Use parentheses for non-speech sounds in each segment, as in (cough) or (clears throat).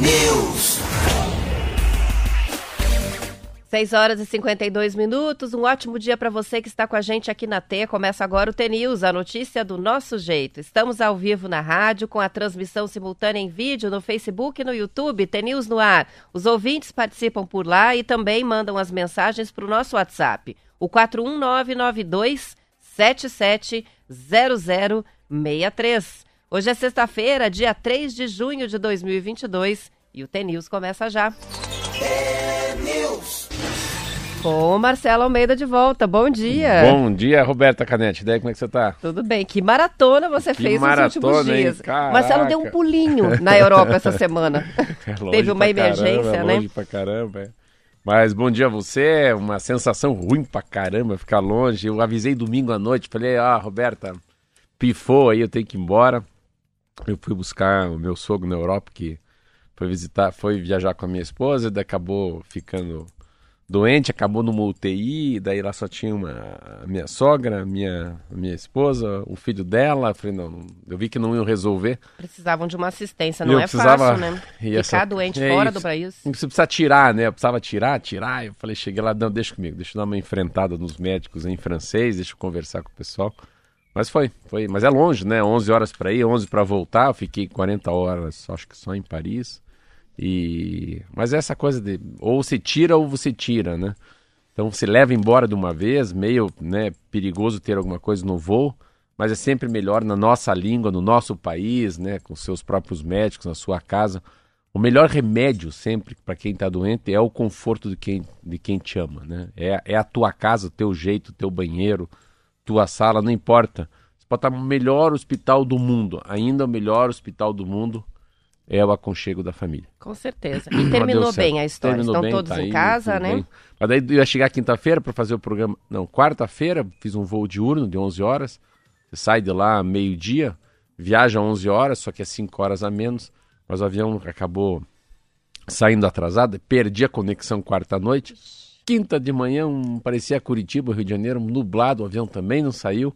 News. 6 horas e 52 minutos. Um ótimo dia para você que está com a gente aqui na T. Começa agora o T-News, a notícia do nosso jeito. Estamos ao vivo na rádio, com a transmissão simultânea em vídeo no Facebook e no YouTube, T-News no ar. Os ouvintes participam por lá e também mandam as mensagens para o nosso WhatsApp, o 41992 770063. Hoje é sexta-feira, dia 3 de junho de 2022 e o T-News começa já. Com o Marcelo Almeida de volta. Bom dia. Bom dia, Roberta Canete. Daí como é que você tá? Tudo bem. Que maratona você Que fez maratona, nos últimos dias. hein? Marcelo deu um pulinho na Europa essa semana. (laughs) É longe Teve uma pra emergência, caramba, né? Longe pra caramba, é. Mas bom dia a você, uma sensação ruim pra caramba ficar longe. Eu avisei domingo à noite, falei, ah, Roberta, pifou aí, eu tenho que ir embora. Eu fui buscar o meu sogro na Europa, que foi visitar, foi viajar com a minha esposa, daí acabou ficando doente, acabou numa UTI, daí lá só tinha uma, a minha sogra, a minha, a minha esposa, o filho dela. Eu falei, não, eu vi que não iam resolver. Precisavam de uma assistência. Não Eu é precisava- fácil, né? (laughs) e Ficar doente é fora do país. Você precisa tirar, né? Eu precisava tirar, tirar. Eu falei, cheguei lá, não, deixa comigo, deixa eu dar uma enfrentada nos médicos em francês, deixa eu conversar com o pessoal. Mas foi, foi. Mas é longe, né? 11 horas para ir, 11 para voltar. Eu fiquei 40 horas, acho que só em Paris. E mas é essa coisa de ou você tira ou você tira, né? Então você leva embora de uma vez, meio, né, perigoso ter alguma coisa no voo, mas é sempre melhor na nossa língua, no nosso país, né, com seus próprios médicos, na sua casa. O melhor remédio sempre para quem está doente é o conforto de quem, de quem te ama, né? É, é a tua casa, o teu jeito, o teu banheiro, tua sala, não importa. Você pode estar no melhor hospital do mundo, ainda o melhor hospital do mundo é o aconchego da família. Com certeza. (clears throat) E terminou bem a história. Terminou Estão bem, todos tá em casa, né? bem. Mas daí eu ia chegar quinta-feira para fazer o programa. Não, quarta-feira, fiz um voo diurno de 11 horas. Você sai de lá meio-dia, viaja 11 horas, só que é 5 horas a menos. Mas o avião acabou saindo atrasado, perdi a conexão quarta-noite. Quinta de manhã, um, parecia Curitiba, Rio de Janeiro, nublado, o avião também não saiu.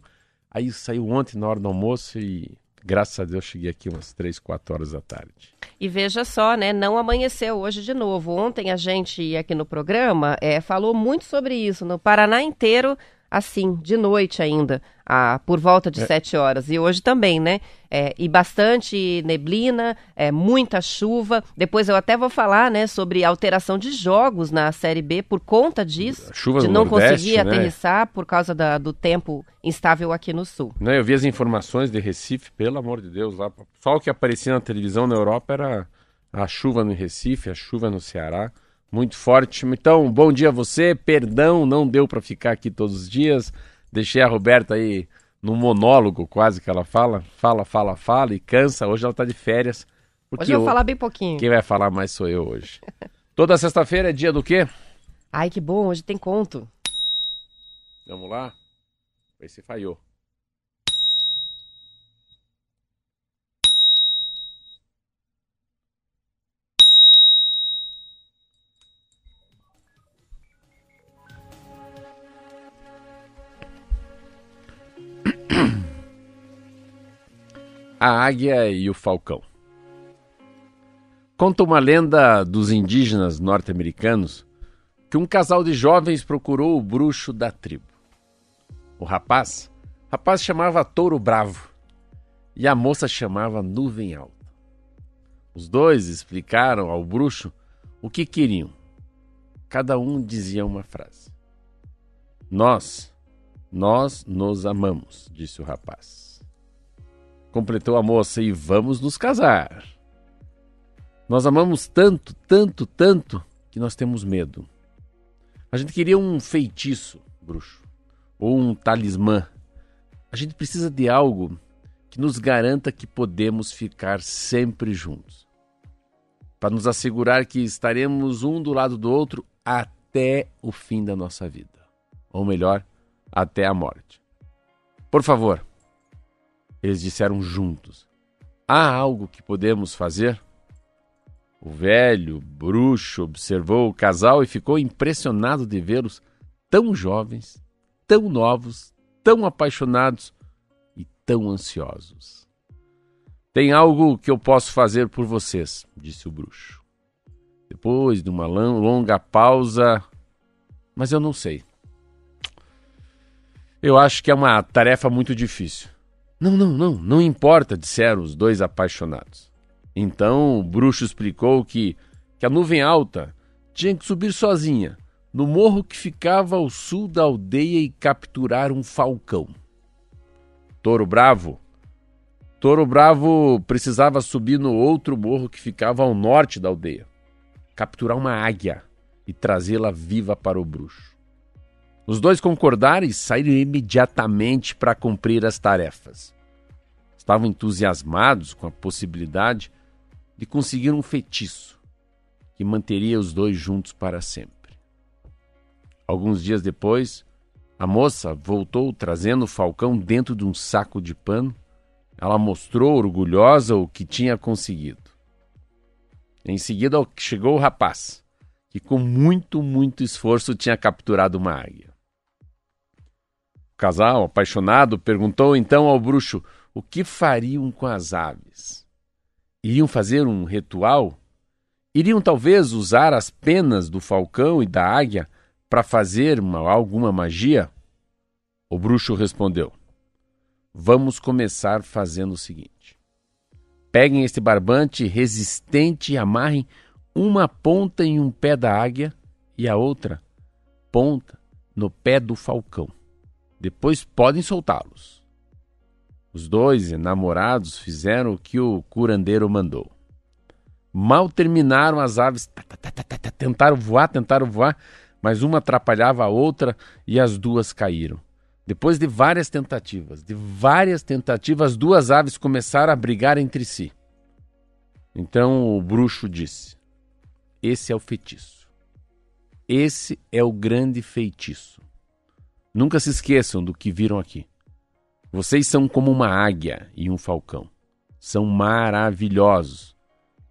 Aí saiu ontem na hora do almoço e graças a Deus cheguei aqui umas 3, 4 horas da tarde. E veja só, né? Não amanheceu hoje de novo. Ontem a gente aqui no programa é, falou muito sobre isso. No Paraná inteiro, assim, de noite ainda, ah, por volta de sete horas. E hoje também, né? É, e bastante neblina, é, muita chuva. Depois eu até vou falar, né, sobre alteração de jogos na Série B por conta disso. Chuva de não Nordeste, conseguir né? aterrissar por causa da- do tempo instável aqui no sul. Né, eu vi as informações de Recife, pelo amor de Deus, lá. Só o que aparecia na televisão na Europa era a chuva no Recife, a chuva no Ceará, muito forte. Então, bom dia a você. Perdão, não deu para ficar aqui todos os dias. Deixei a Roberta aí no monólogo, quase que ela fala, fala, fala, fala e cansa. Hoje ela tá de férias. Hoje eu vou falar bem pouquinho. quem vai falar mais sou eu hoje. Toda sexta-feira é dia do quê? Ai, que bom, hoje tem conto. Vamos lá? Esse falhou. A águia e o falcão. Conta uma lenda dos indígenas norte-americanos que um casal de jovens procurou o bruxo da tribo. O rapaz, rapaz chamava Touro Bravo e a moça chamava Nuvem Alta. Os dois explicaram ao bruxo o que queriam. Cada um dizia uma frase. Nós, nós nos amamos, disse o rapaz. Completou a moça e vamos nos casar. Nós amamos tanto, tanto, tanto que nós temos medo. A gente queria um feitiço, bruxo, ou um talismã. A gente precisa de algo que nos garanta que podemos ficar sempre juntos. Para nos assegurar que estaremos um do lado do outro até o fim da nossa vida. Ou melhor, até a morte. Por favor, eles disseram juntos: Há algo que podemos fazer? O velho bruxo observou o casal e ficou impressionado de vê-los tão jovens, tão novos, tão apaixonados e tão ansiosos. Tem algo que eu posso fazer por vocês, disse o bruxo. Depois de uma longa pausa, mas eu não sei. Eu acho que é uma tarefa muito difícil. Não, não, não, não importa, disseram os dois apaixonados. Então o bruxo explicou que, que a nuvem alta tinha que subir sozinha, no morro que ficava ao sul da aldeia e capturar um falcão. Touro Bravo. Touro Bravo precisava subir no outro morro que ficava ao norte da aldeia, capturar uma águia e trazê-la viva para o bruxo. Os dois concordaram e saíram imediatamente para cumprir as tarefas. Estavam entusiasmados com a possibilidade de conseguir um feitiço que manteria os dois juntos para sempre. Alguns dias depois, a moça voltou trazendo o falcão dentro de um saco de pano. Ela mostrou orgulhosa o que tinha conseguido. Em seguida chegou o rapaz, que com muito, muito esforço tinha capturado uma águia. Casal, apaixonado, perguntou então ao bruxo o que fariam com as aves. Iriam fazer um ritual? Iriam talvez usar as penas do falcão e da águia para fazer uma, alguma magia? O bruxo respondeu: Vamos começar fazendo o seguinte: peguem este barbante resistente e amarrem uma ponta em um pé da águia e a outra ponta no pé do falcão. Depois podem soltá-los. Os dois enamorados fizeram o que o curandeiro mandou. Mal terminaram, as aves tentaram voar, tentaram voar, mas uma atrapalhava a outra e as duas caíram. Depois de várias tentativas, de várias tentativas, as duas aves começaram a brigar entre si. Então o bruxo disse: Esse é o feitiço. Esse é o grande feitiço. Nunca se esqueçam do que viram aqui. Vocês são como uma águia e um falcão. São maravilhosos.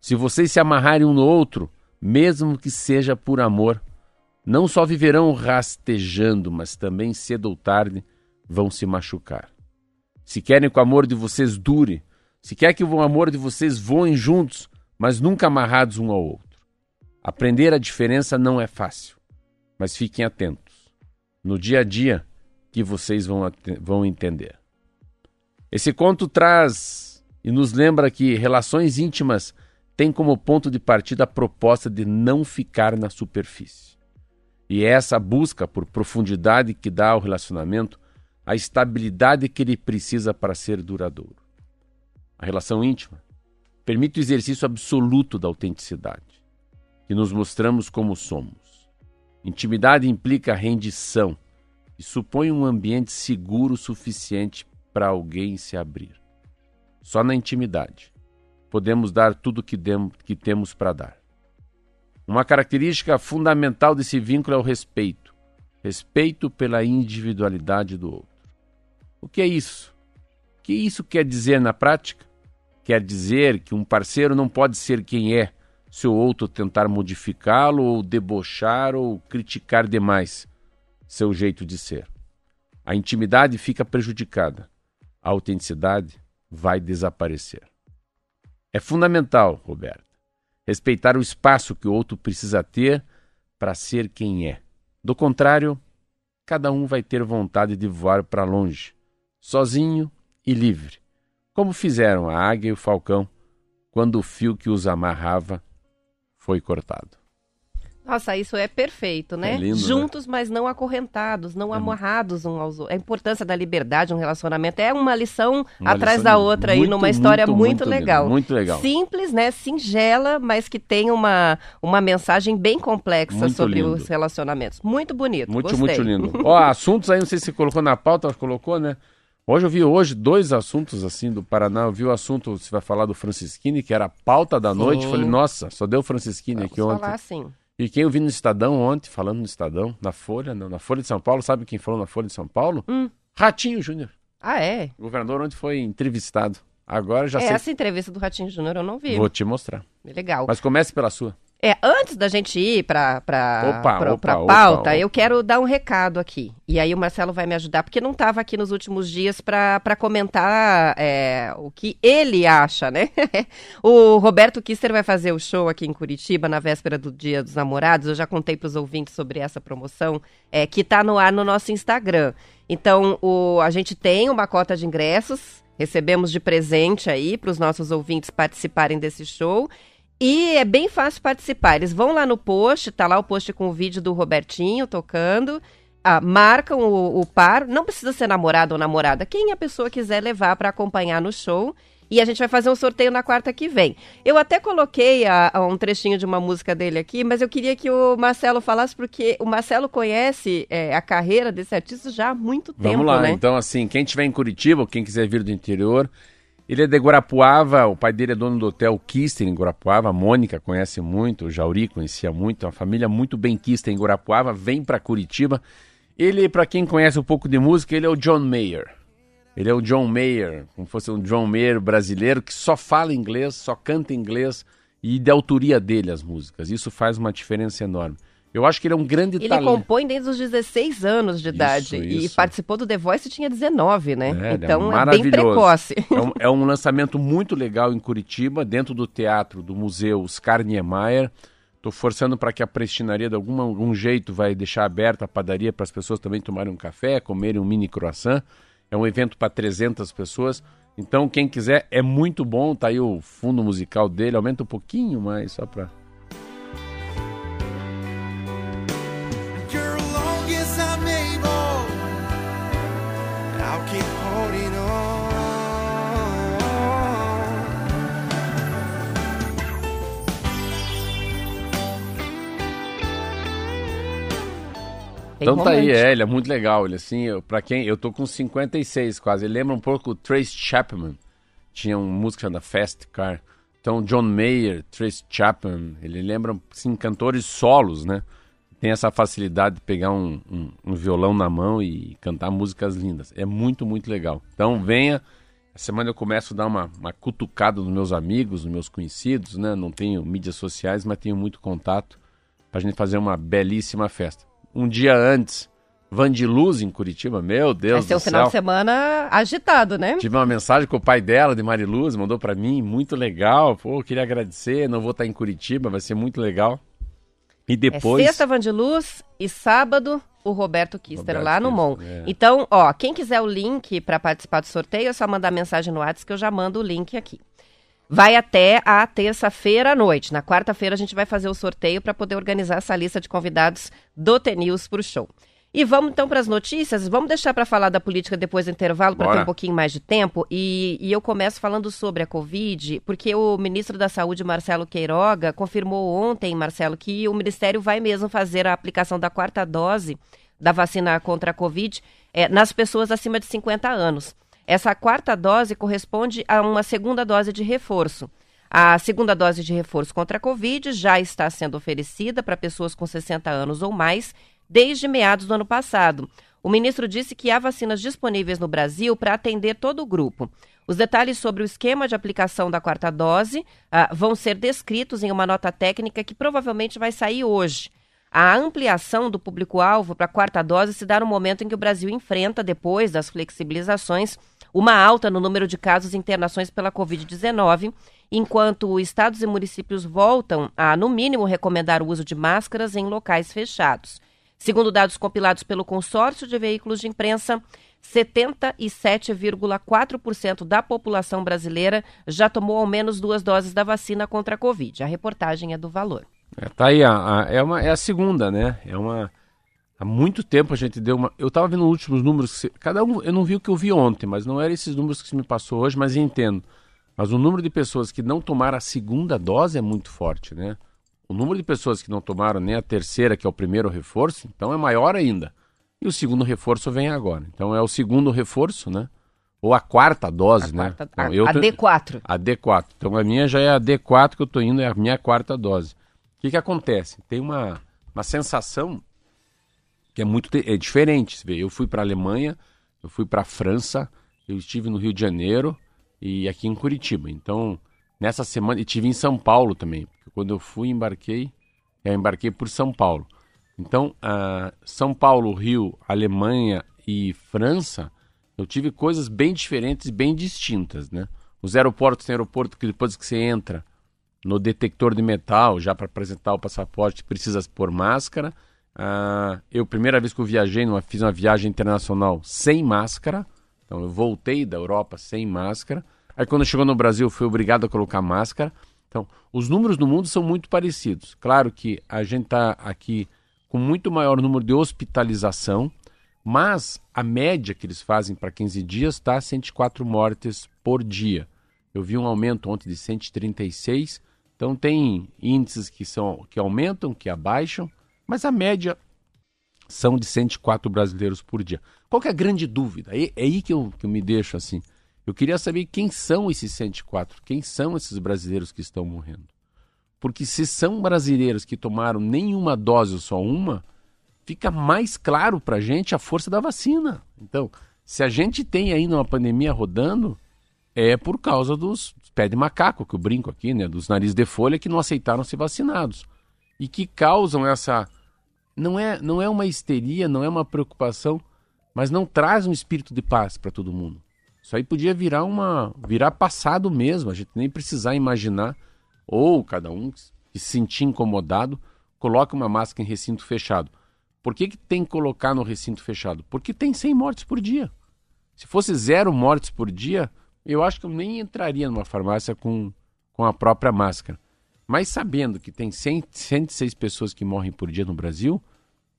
Se vocês se amarrarem um no outro, mesmo que seja por amor, não só viverão rastejando, mas também cedo ou tarde vão se machucar. Se querem que o amor de vocês dure, se quer que o amor de vocês voem juntos, mas nunca amarrados um ao outro. Aprender a diferença não é fácil, mas fiquem atentos no dia a dia que vocês vão, vão entender. Esse conto traz e nos lembra que relações íntimas têm como ponto de partida a proposta de não ficar na superfície. E é essa busca por profundidade que dá ao relacionamento a estabilidade que ele precisa para ser duradouro. A relação íntima permite o exercício absoluto da autenticidade, que nos mostramos como somos Intimidade implica rendição e supõe um ambiente seguro suficiente para alguém se abrir. Só na intimidade podemos dar tudo que, que temos para dar. Uma característica fundamental desse vínculo é o respeito respeito pela individualidade do outro. O que é isso? O que isso quer dizer na prática? Quer dizer que um parceiro não pode ser quem é, se o outro tentar modificá-lo ou debochar ou criticar demais seu jeito de ser. A intimidade fica prejudicada. A autenticidade vai desaparecer. É fundamental, Roberto, respeitar o espaço que o outro precisa ter para ser quem é. Do contrário, cada um vai ter vontade de voar para longe, sozinho e livre, como fizeram a águia e o falcão quando o fio que os amarrava foi cortado. Nossa, isso é perfeito, né? É lindo, Juntos, né? mas não acorrentados, não é. amarrados um aos outros. A importância da liberdade, um relacionamento, é uma lição uma atrás lição da outra muito, aí, numa história muito, muito, muito legal. Lindo, muito legal. Simples, né? Singela, mas que tem uma, uma mensagem bem complexa sobre lindo. os relacionamentos. Muito bonito. Muito, gostei. muito lindo. (laughs) Ó, assuntos aí, não sei se colocou na pauta, colocou, né? Hoje eu vi hoje dois assuntos assim do Paraná. Eu vi o assunto, você vai falar do Francisquini, que era a pauta da noite. Sim. Falei, nossa, só deu Francisquini Vamos aqui ontem. falar assim. E quem eu vi no Estadão ontem, falando no Estadão, na Folha, não, na Folha de São Paulo, sabe quem falou na Folha de São Paulo? Hum. Ratinho Júnior. Ah, é? O governador ontem foi entrevistado. Agora já É, sei. Essa entrevista do Ratinho Júnior eu não vi. Vou te mostrar. Legal. Mas comece pela sua. É, antes da gente ir para a pauta, opa, eu quero dar um recado aqui. E aí o Marcelo vai me ajudar, porque não estava aqui nos últimos dias para comentar é, o que ele acha, né? (laughs) o Roberto Kister vai fazer o show aqui em Curitiba na véspera do Dia dos Namorados. Eu já contei para os ouvintes sobre essa promoção, é, que está no ar no nosso Instagram. Então, o, a gente tem uma cota de ingressos, recebemos de presente aí para os nossos ouvintes participarem desse show. E é bem fácil participar. Eles vão lá no post, tá lá o post com o vídeo do Robertinho tocando. Ah, marcam o, o par, não precisa ser namorado ou namorada, quem a pessoa quiser levar para acompanhar no show. E a gente vai fazer um sorteio na quarta que vem. Eu até coloquei a, a um trechinho de uma música dele aqui, mas eu queria que o Marcelo falasse, porque o Marcelo conhece é, a carreira desse artista já há muito tempo. Vamos lá, né? então assim, quem estiver em Curitiba, quem quiser vir do interior, ele é de Guarapuava, o pai dele é dono do hotel Kister em Guarapuava, a Mônica conhece muito, o Jauri conhecia muito, uma família muito bem quista em Guarapuava, vem para Curitiba. Ele, para quem conhece um pouco de música, ele é o John Mayer. Ele é o John Mayer, como fosse um John Mayer brasileiro que só fala inglês, só canta inglês e de autoria dele as músicas. Isso faz uma diferença enorme. Eu acho que ele é um grande ele talento. Ele compõe desde os 16 anos de idade. Isso, isso. E participou do The Voice e tinha 19, né? É, então é, é, bem precoce. É um, é um, lançamento muito legal em Curitiba, dentro do teatro do Museu Oscar Niemeyer. Estou forçando para que a prestinaria, de algum, algum jeito, vai deixar aberta a padaria para as pessoas também tomarem um café, comerem um mini croissant. É um evento para 300 pessoas. Então, quem quiser, é muito bom. Tá aí o fundo musical dele. Aumenta um pouquinho mais, só para então tá aí, é, ele é muito legal. Ele assim, para quem eu tô com 56 quase. Ele lembra um pouco o Trace Chapman. Tinha uma música chamada Fast Car. Então John Mayer, Trace Chapman, ele lembra assim cantores solos, né? Tem essa facilidade de pegar um, um, um violão na mão e cantar músicas lindas. É muito, muito legal. Então venha. A semana eu começo a dar uma, uma cutucada nos meus amigos, nos meus conhecidos, né? Não tenho mídias sociais, mas tenho muito contato para a gente fazer uma belíssima festa um dia antes. Vandiluz em Curitiba, meu Deus Vai ser um final de semana agitado, né? Tive uma mensagem com o pai dela, de Mariluz, mandou para mim, muito legal. Pô, queria agradecer, não vou estar em Curitiba, vai ser muito legal. E é depois. É sexta Vandiluz e sábado o Roberto Kister Roberto lá no MON. É. Então, ó, quem quiser o link para participar do sorteio, é só mandar mensagem no WhatsApp que eu já mando o link aqui vai até a terça-feira à noite. Na quarta-feira a gente vai fazer o sorteio para poder organizar essa lista de convidados do TNews para o show. E vamos então para as notícias. Vamos deixar para falar da política depois do intervalo para ter um pouquinho mais de tempo. E, e, eu começo falando sobre a Covid, porque o ministro da Saúde, Marcelo Queiroga, confirmou ontem, Marcelo, que o Ministério vai mesmo fazer a aplicação da quarta dose da vacina contra a Covid é, nas pessoas acima de 50 anos. Essa quarta dose corresponde a uma segunda dose de reforço. A segunda dose de reforço contra a Covid já está sendo oferecida para pessoas com 60 anos ou mais desde meados do ano passado. O ministro disse que há vacinas disponíveis no Brasil para atender todo o grupo. Os detalhes sobre o esquema de aplicação da quarta dose ah, vão ser descritos em uma nota técnica que provavelmente vai sair hoje. A ampliação do público-alvo para a quarta dose se dá no momento em que o Brasil enfrenta, depois das flexibilizações, uma alta no número de casos e internações pela Covid-19, enquanto estados e municípios voltam a, no mínimo, recomendar o uso de máscaras em locais fechados. Segundo dados compilados pelo consórcio de veículos de imprensa, 77,4% da população brasileira já tomou ao menos duas doses da vacina contra a Covid. A reportagem é do valor. É, tá aí, a, a, é, uma, é a segunda, né? É uma. Há muito tempo a gente deu uma. Eu estava vendo os últimos números. Cada um. Eu não vi o que eu vi ontem, mas não eram esses números que se me passou hoje, mas entendo. Mas o número de pessoas que não tomaram a segunda dose é muito forte, né? O número de pessoas que não tomaram nem a terceira, que é o primeiro reforço, então é maior ainda. E o segundo reforço vem agora. Então é o segundo reforço, né? Ou a quarta dose, a né? Quarta, a tô... D4. A D4. Então a minha já é a D4 que eu estou indo, é a minha quarta dose. Que, que acontece? Tem uma, uma sensação que é muito é diferente. Eu fui para a Alemanha, eu fui para a França, eu estive no Rio de Janeiro e aqui em Curitiba. Então, nessa semana, e tive em São Paulo também, quando eu fui, embarquei, eu embarquei por São Paulo. Então, uh, São Paulo, Rio, Alemanha e França, eu tive coisas bem diferentes, bem distintas, né? Os aeroportos tem aeroporto que depois que você entra no detector de metal, já para apresentar o passaporte, precisa pôr máscara. Uh, eu, primeira vez que eu viajei, numa, fiz uma viagem internacional sem máscara. Então, eu voltei da Europa sem máscara. Aí, quando chegou no Brasil, fui obrigado a colocar máscara. Então, os números no mundo são muito parecidos. Claro que a gente está aqui com muito maior número de hospitalização, mas a média que eles fazem para 15 dias está 104 mortes por dia. Eu vi um aumento ontem de 136. Então tem índices que são que aumentam, que abaixam, mas a média são de 104 brasileiros por dia. Qual é a grande dúvida? É, é aí que eu, que eu me deixo assim. Eu queria saber quem são esses 104, quem são esses brasileiros que estão morrendo. Porque se são brasileiros que tomaram nenhuma dose ou só uma, fica mais claro para a gente a força da vacina. Então, se a gente tem ainda uma pandemia rodando, é por causa dos pés de macaco, que eu brinco aqui, né? Dos narizes de folha que não aceitaram ser vacinados. E que causam essa. Não é, não é uma histeria, não é uma preocupação, mas não traz um espírito de paz para todo mundo. Isso aí podia virar uma. virar passado mesmo, a gente nem precisar imaginar. Ou cada um que se sentir incomodado, coloque uma máscara em recinto fechado. Por que, que tem que colocar no recinto fechado? Porque tem 100 mortes por dia. Se fosse zero mortes por dia, eu acho que eu nem entraria numa farmácia com, com a própria máscara. Mas sabendo que tem 100, 106 pessoas que morrem por dia no Brasil,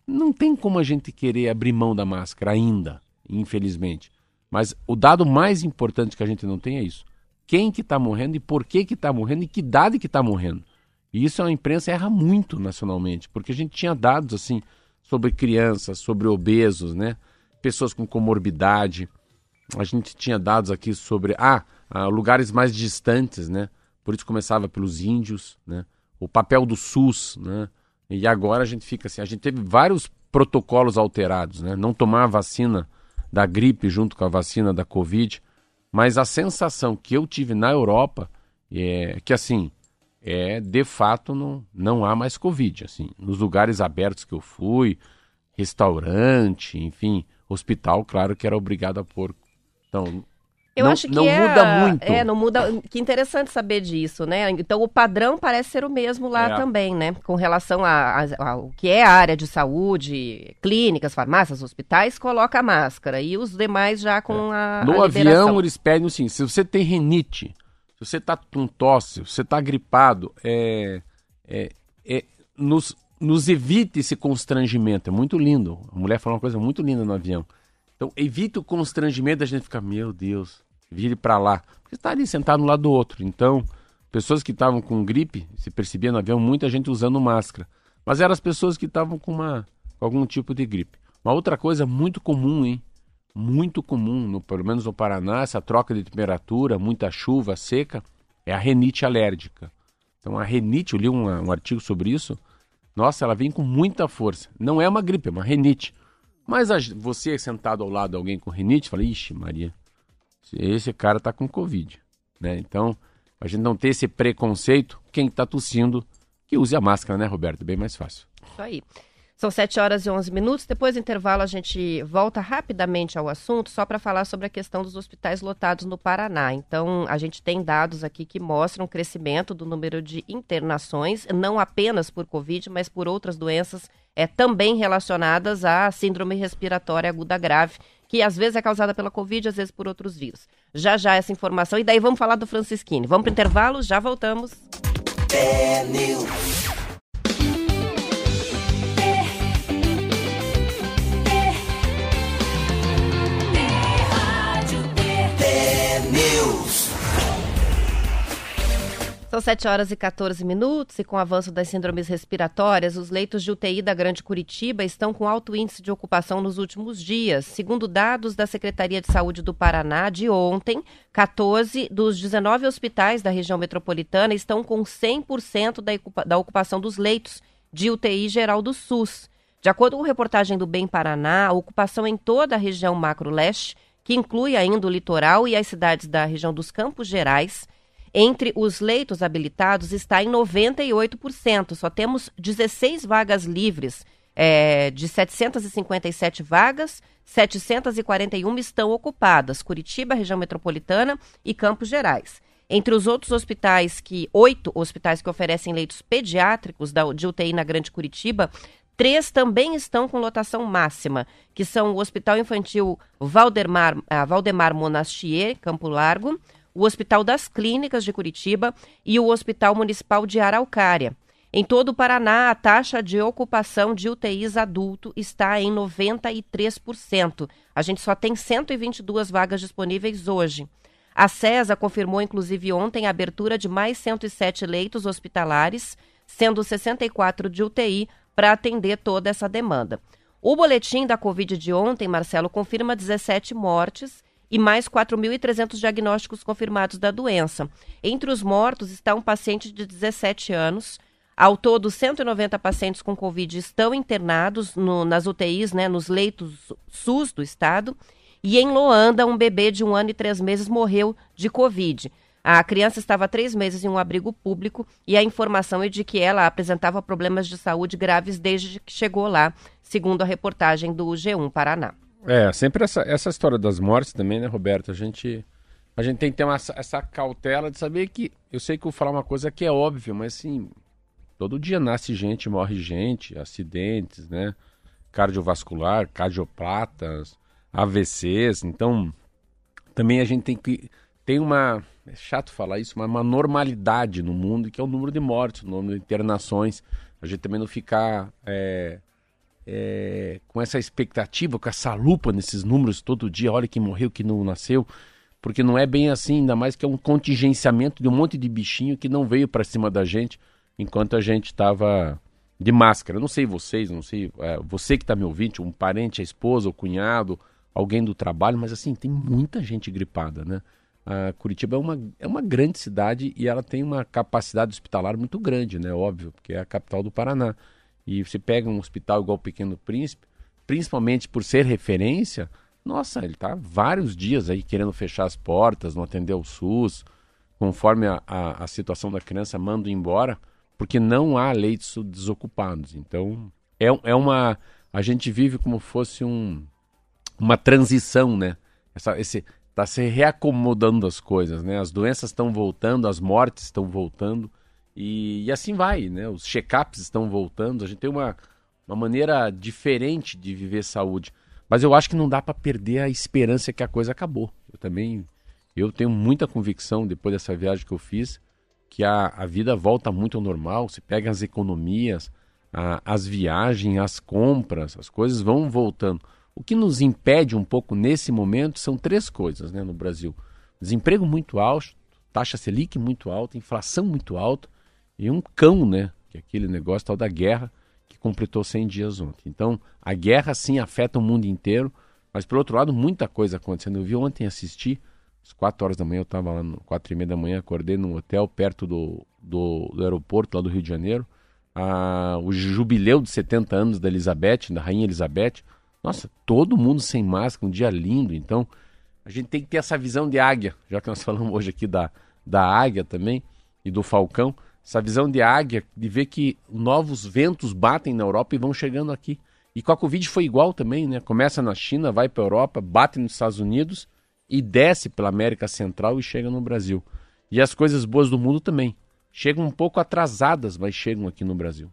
não tem como a gente querer abrir mão da máscara ainda, infelizmente. Mas o dado mais importante que a gente não tem é isso. Quem que está morrendo e por que que está morrendo e que idade que está morrendo. E isso a imprensa erra muito nacionalmente, porque a gente tinha dados assim sobre crianças, sobre obesos, né? Pessoas com comorbidade, a gente tinha dados aqui sobre ah, ah, lugares mais distantes, né? Por isso começava pelos índios, né? O papel do SUS, né? E agora a gente fica assim, a gente teve vários protocolos alterados, né? Não tomar a vacina da gripe junto com a vacina da Covid, mas a sensação que eu tive na Europa é que assim, é de fato não, não há mais Covid, assim, nos lugares abertos que eu fui, restaurante, enfim, hospital, claro que era obrigado a pôr então, eu não, acho que não é, muda muito. É, não muda. Que interessante saber disso, né? Então o padrão parece ser o mesmo lá É. também, né? Com relação a- a- ao que é a área de saúde, clínicas, farmácias, hospitais, coloca a máscara. E os demais já com a. É. No a avião, eles pedem assim: se você tem renite, se você está com tosse, se você está gripado, é, é, é, nos, nos evite esse constrangimento. É muito lindo. A mulher falou uma coisa muito linda no avião. Então, evite o constrangimento da gente ficar, meu Deus, vire para lá. Porque está ali sentado um lado do outro. Então, pessoas que estavam com gripe, se percebia no avião, muita gente usando máscara. Mas eram as pessoas que estavam com, uma, com algum tipo de gripe. Uma outra coisa muito comum, hein? Muito comum, no, pelo menos no Paraná, essa troca de temperatura, muita chuva, seca, é a renite alérgica. Então, a renite, eu li um, um artigo sobre isso, nossa, ela vem com muita força. Não é uma gripe, é uma renite. Mas você sentado ao lado de alguém com renite, fala, ixi, Maria, esse cara tá com Covid. Né? Então, a gente não ter esse preconceito, quem tá tossindo, que use a máscara, né, Roberto? Bem mais fácil. Isso aí. São 7 horas e 11 minutos. Depois do intervalo, a gente volta rapidamente ao assunto, só para falar sobre a questão dos hospitais lotados no Paraná. Então, a gente tem dados aqui que mostram o crescimento do número de internações, não apenas por Covid, mas por outras doenças é, também relacionadas à síndrome respiratória aguda grave, que às vezes é causada pela Covid, às vezes por outros vírus. Já já essa informação. E daí vamos falar do Francisquini. Vamos para o intervalo, já voltamos. São 7 horas e 14 minutos e com o avanço das síndromes respiratórias, os leitos de UTI da Grande Curitiba estão com alto índice de ocupação nos últimos dias. Segundo dados da Secretaria de Saúde do Paraná, de ontem, 14 dos 19 hospitais da região metropolitana estão com 100% da ocupa- da ocupação dos leitos de UTI geral do SUS. De acordo com reportagem do Bem Paraná, a ocupação em toda a região macro-leste, que inclui ainda o litoral e as cidades da região dos Campos Gerais, Entre os leitos habilitados está em 98%. Só temos 16 vagas livres. É, de 757 vagas, 741 estão ocupadas. Curitiba, região metropolitana e Campos Gerais. Entre os outros hospitais que, oito hospitais que oferecem leitos pediátricos da, de UTI na Grande Curitiba, três também estão com lotação máxima, que são o Hospital Infantil Valdemar, ah, Valdemar Monastier, Campo Largo, o Hospital das Clínicas de Curitiba e o Hospital Municipal de Araucária. Em todo o Paraná, a taxa de ocupação de UTIs adulto está em 93%. A gente só tem 122 vagas disponíveis hoje. A CESA confirmou, inclusive, ontem a abertura de mais 107 leitos hospitalares, sendo 64 de UTI, para atender toda essa demanda. O boletim da Covid de ontem, Marcelo, confirma 17 mortes e mais 4.300 diagnósticos confirmados da doença. Entre os mortos está um paciente de 17 anos. Ao todo, 190 pacientes com Covid estão internados no, nas UTIs, né, nos leitos SUS do estado. E em Loanda, um bebê de um ano e três meses morreu de Covid. A criança estava há três meses em um abrigo público e a informação é de que ela apresentava problemas de saúde graves desde que chegou lá, segundo a reportagem do G1 Paraná. É, sempre essa, essa história das mortes também, né, Roberto? A gente, a gente tem que ter uma, essa cautela de saber que. Eu sei que eu vou falar uma coisa que é óbvia, mas assim, todo dia nasce gente, morre gente, acidentes, né? Cardiovascular, cardioplatas AVCs. Então, também a gente tem que. Tem uma. É chato falar isso, mas uma normalidade no mundo, que é o número de mortes, o número de internações. A gente também não ficar é, é, com essa expectativa, com essa lupa nesses números todo dia. Olha quem morreu, quem não nasceu. Porque não é bem assim, ainda mais que é um contingenciamento de um monte de bichinho que não veio para cima da gente enquanto a gente estava de máscara. Não sei vocês, não sei, é, você que está me ouvindo, um parente, a esposa, o cunhado, alguém do trabalho, mas assim, tem muita gente gripada, né? A Curitiba é uma, é uma grande cidade e ela tem uma capacidade hospitalar muito grande, né? Óbvio, porque é a capital do Paraná. E você pega um hospital igual o Pequeno Príncipe, principalmente por ser referência, nossa, ele está vários dias aí querendo fechar as portas, não atender o SUS, conforme a, a, a situação da criança manda embora, porque não há leitos desocupados. Então, é, é uma. A gente vive como fosse um uma transição, né? Essa, esse tá se reacomodando as coisas, né? As doenças estão voltando, as mortes estão voltando e, e assim vai, né? Os check-ups estão voltando. A gente tem uma, uma maneira diferente de viver saúde, mas eu acho que não dá para perder a esperança que a coisa acabou. Eu também eu tenho muita convicção depois dessa viagem que eu fiz que a, a vida volta muito ao normal. Se pega as economias, a, as viagens, as compras, as coisas vão voltando. O que nos impede um pouco nesse momento são três coisas né, no Brasil: desemprego muito alto, taxa Selic muito alta, inflação muito alta e um cão, né? Que é aquele negócio tal da guerra que completou 100 dias ontem. Então, a guerra sim afeta o mundo inteiro, mas por outro lado, muita coisa acontecendo. Eu vi ontem assistir, às 4 horas da manhã, eu estava lá, no, 4 e meia da manhã, acordei num hotel perto do, do, do aeroporto lá do Rio de Janeiro, a, o jubileu de 70 anos da Elizabeth, da Rainha Elizabeth. Nossa, todo mundo sem máscara, um dia lindo. Então, a gente tem que ter essa visão de águia, já que nós (laughs) falamos hoje aqui da, da águia também e do falcão. Essa visão de águia, de ver que novos ventos batem na Europa e vão chegando aqui. E com a Covid foi igual também, né? Começa na China, vai para a Europa, bate nos Estados Unidos e desce pela América Central e chega no Brasil. E as coisas boas do mundo também. Chegam um pouco atrasadas, mas chegam aqui no Brasil.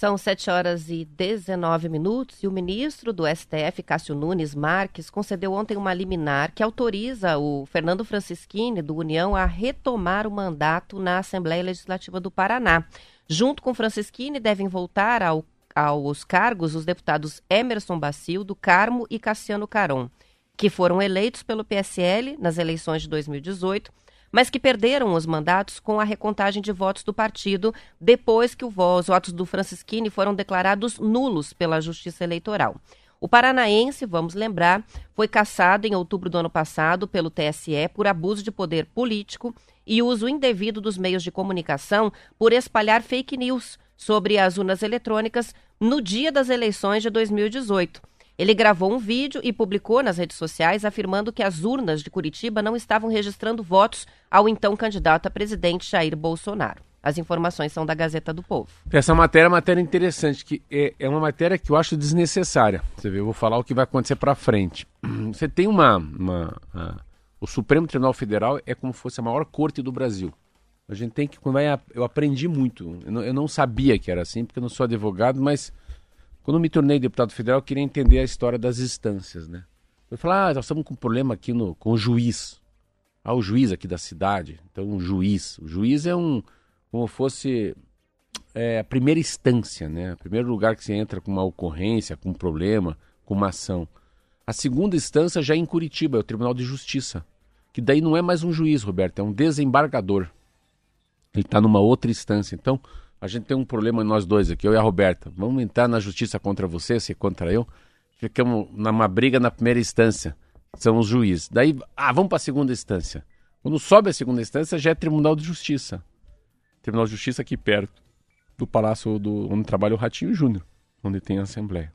São 7 horas e 19 minutos e o ministro do STF, Cássio Nunes Marques, concedeu ontem uma liminar que autoriza o Fernando Francischini, do União, a retomar o mandato na Assembleia Legislativa do Paraná. Junto com Francischini, devem voltar ao, aos cargos os deputados Emerson Bacil, do Carmo e Cassiano Caron, que foram eleitos pelo PSL nas eleições de 2018 mas que perderam os mandatos com a recontagem de votos do partido depois que os votos do Francisquini foram declarados nulos pela Justiça Eleitoral. O paranaense, vamos lembrar, foi cassado em outubro do ano passado pelo TSE por abuso de poder político e uso indevido dos meios de comunicação por espalhar fake news sobre as urnas eletrônicas no dia das eleições de 2018. Ele gravou um vídeo e publicou nas redes sociais afirmando que as urnas de Curitiba não estavam registrando votos ao então candidato a presidente Jair Bolsonaro. As informações são da Gazeta do Povo. Essa matéria é uma matéria interessante, que é, é uma matéria que eu acho desnecessária. Você vê, eu vou falar o que vai acontecer para frente. (clears throat) Você tem uma. uma o Supremo Tribunal Federal é como se fosse a maior corte do Brasil. A gente tem que. Eu aprendi muito. Eu não, eu não sabia que era assim, porque eu não sou advogado, mas quando me tornei deputado federal, eu queria entender a história das instâncias, né? Eu falei, ah, nós estamos com um problema aqui no, com o juiz. Ah, o juiz aqui da cidade. Então, um juiz. O juiz é um como fosse é, a primeira instância, né? O primeiro lugar que você entra com uma ocorrência, com um problema, com uma ação. A segunda instância já é em Curitiba, é o Tribunal de Justiça. Que daí não é mais um juiz, Roberto, é um desembargador. Ele está numa outra instância. Então, a gente tem um problema nós dois aqui, eu e a Roberta. Vamos entrar na justiça contra você, você contra eu. Ficamos numa briga na primeira instância. São os juízes. Daí, ah, vamos para a segunda instância. Quando sobe a segunda instância, já é Tribunal de Justiça. Tribunal de Justiça aqui perto do palácio do, onde trabalha o Ratinho Júnior, onde tem a Assembleia.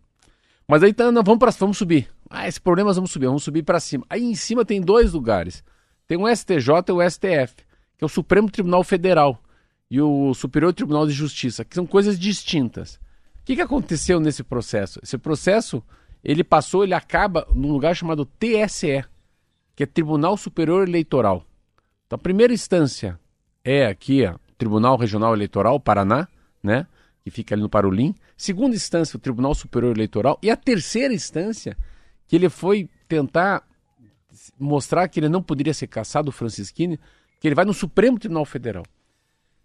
Mas aí tá, vamos, vamos subir. Ah, esse problema vamos subir, vamos subir para cima. Aí em cima tem dois lugares. Tem o STJ e o STF, que é o Supremo Tribunal Federal e o Superior Tribunal de Justiça, que são coisas distintas. O que, que aconteceu nesse processo? Esse processo, ele passou, ele acaba num lugar chamado TSE, que é Tribunal Superior Eleitoral. Então, a primeira instância é aqui, ó, Tribunal Regional Eleitoral, Paraná, né? Que fica ali no Parolim. Segunda instância, o Tribunal Superior Eleitoral. E a terceira instância, que ele foi tentar mostrar que ele não poderia ser caçado, o Francisquini, que ele vai no Supremo Tribunal Federal.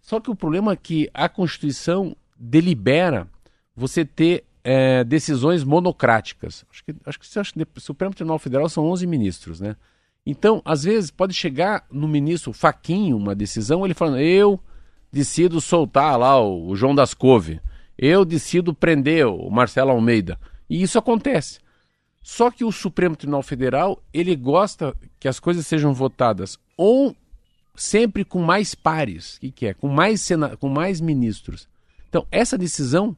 Só que o problema é que a Constituição delibera você ter é, decisões monocráticas. Acho que, acho que, que o Supremo Tribunal Federal são 11 ministros, né? Então, às vezes, pode chegar no ministro Faquinho uma decisão, ele falando, eu decido soltar lá o, o João das Couve. Eu decido prender o Marcelo Almeida. E isso acontece. Só que o Supremo Tribunal Federal, ele gosta que as coisas sejam votadas ou sempre com mais pares, o que, que é? Com mais, sena... com mais ministros. Então, essa decisão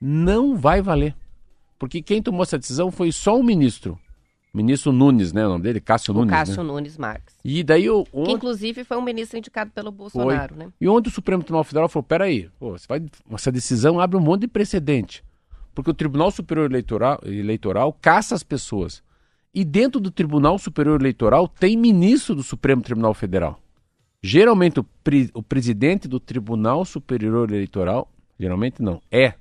não vai valer. Porque quem tomou essa decisão foi só um ministro ministro Nunes, né? O nome dele? Cássio o Nunes. Cássio né? Nunes Marques. E daí o. Onde... Que inclusive foi um ministro indicado pelo Bolsonaro, foi. né? E onde o Supremo Tribunal Federal falou: peraí, pô, você vai... essa decisão abre um monte de precedente. Porque o Tribunal Superior Eleitoral, Eleitoral caça as pessoas. E dentro do Tribunal Superior Eleitoral tem ministro do Supremo Tribunal Federal. Geralmente o, pre... o presidente do Tribunal Superior Eleitoral, geralmente não, é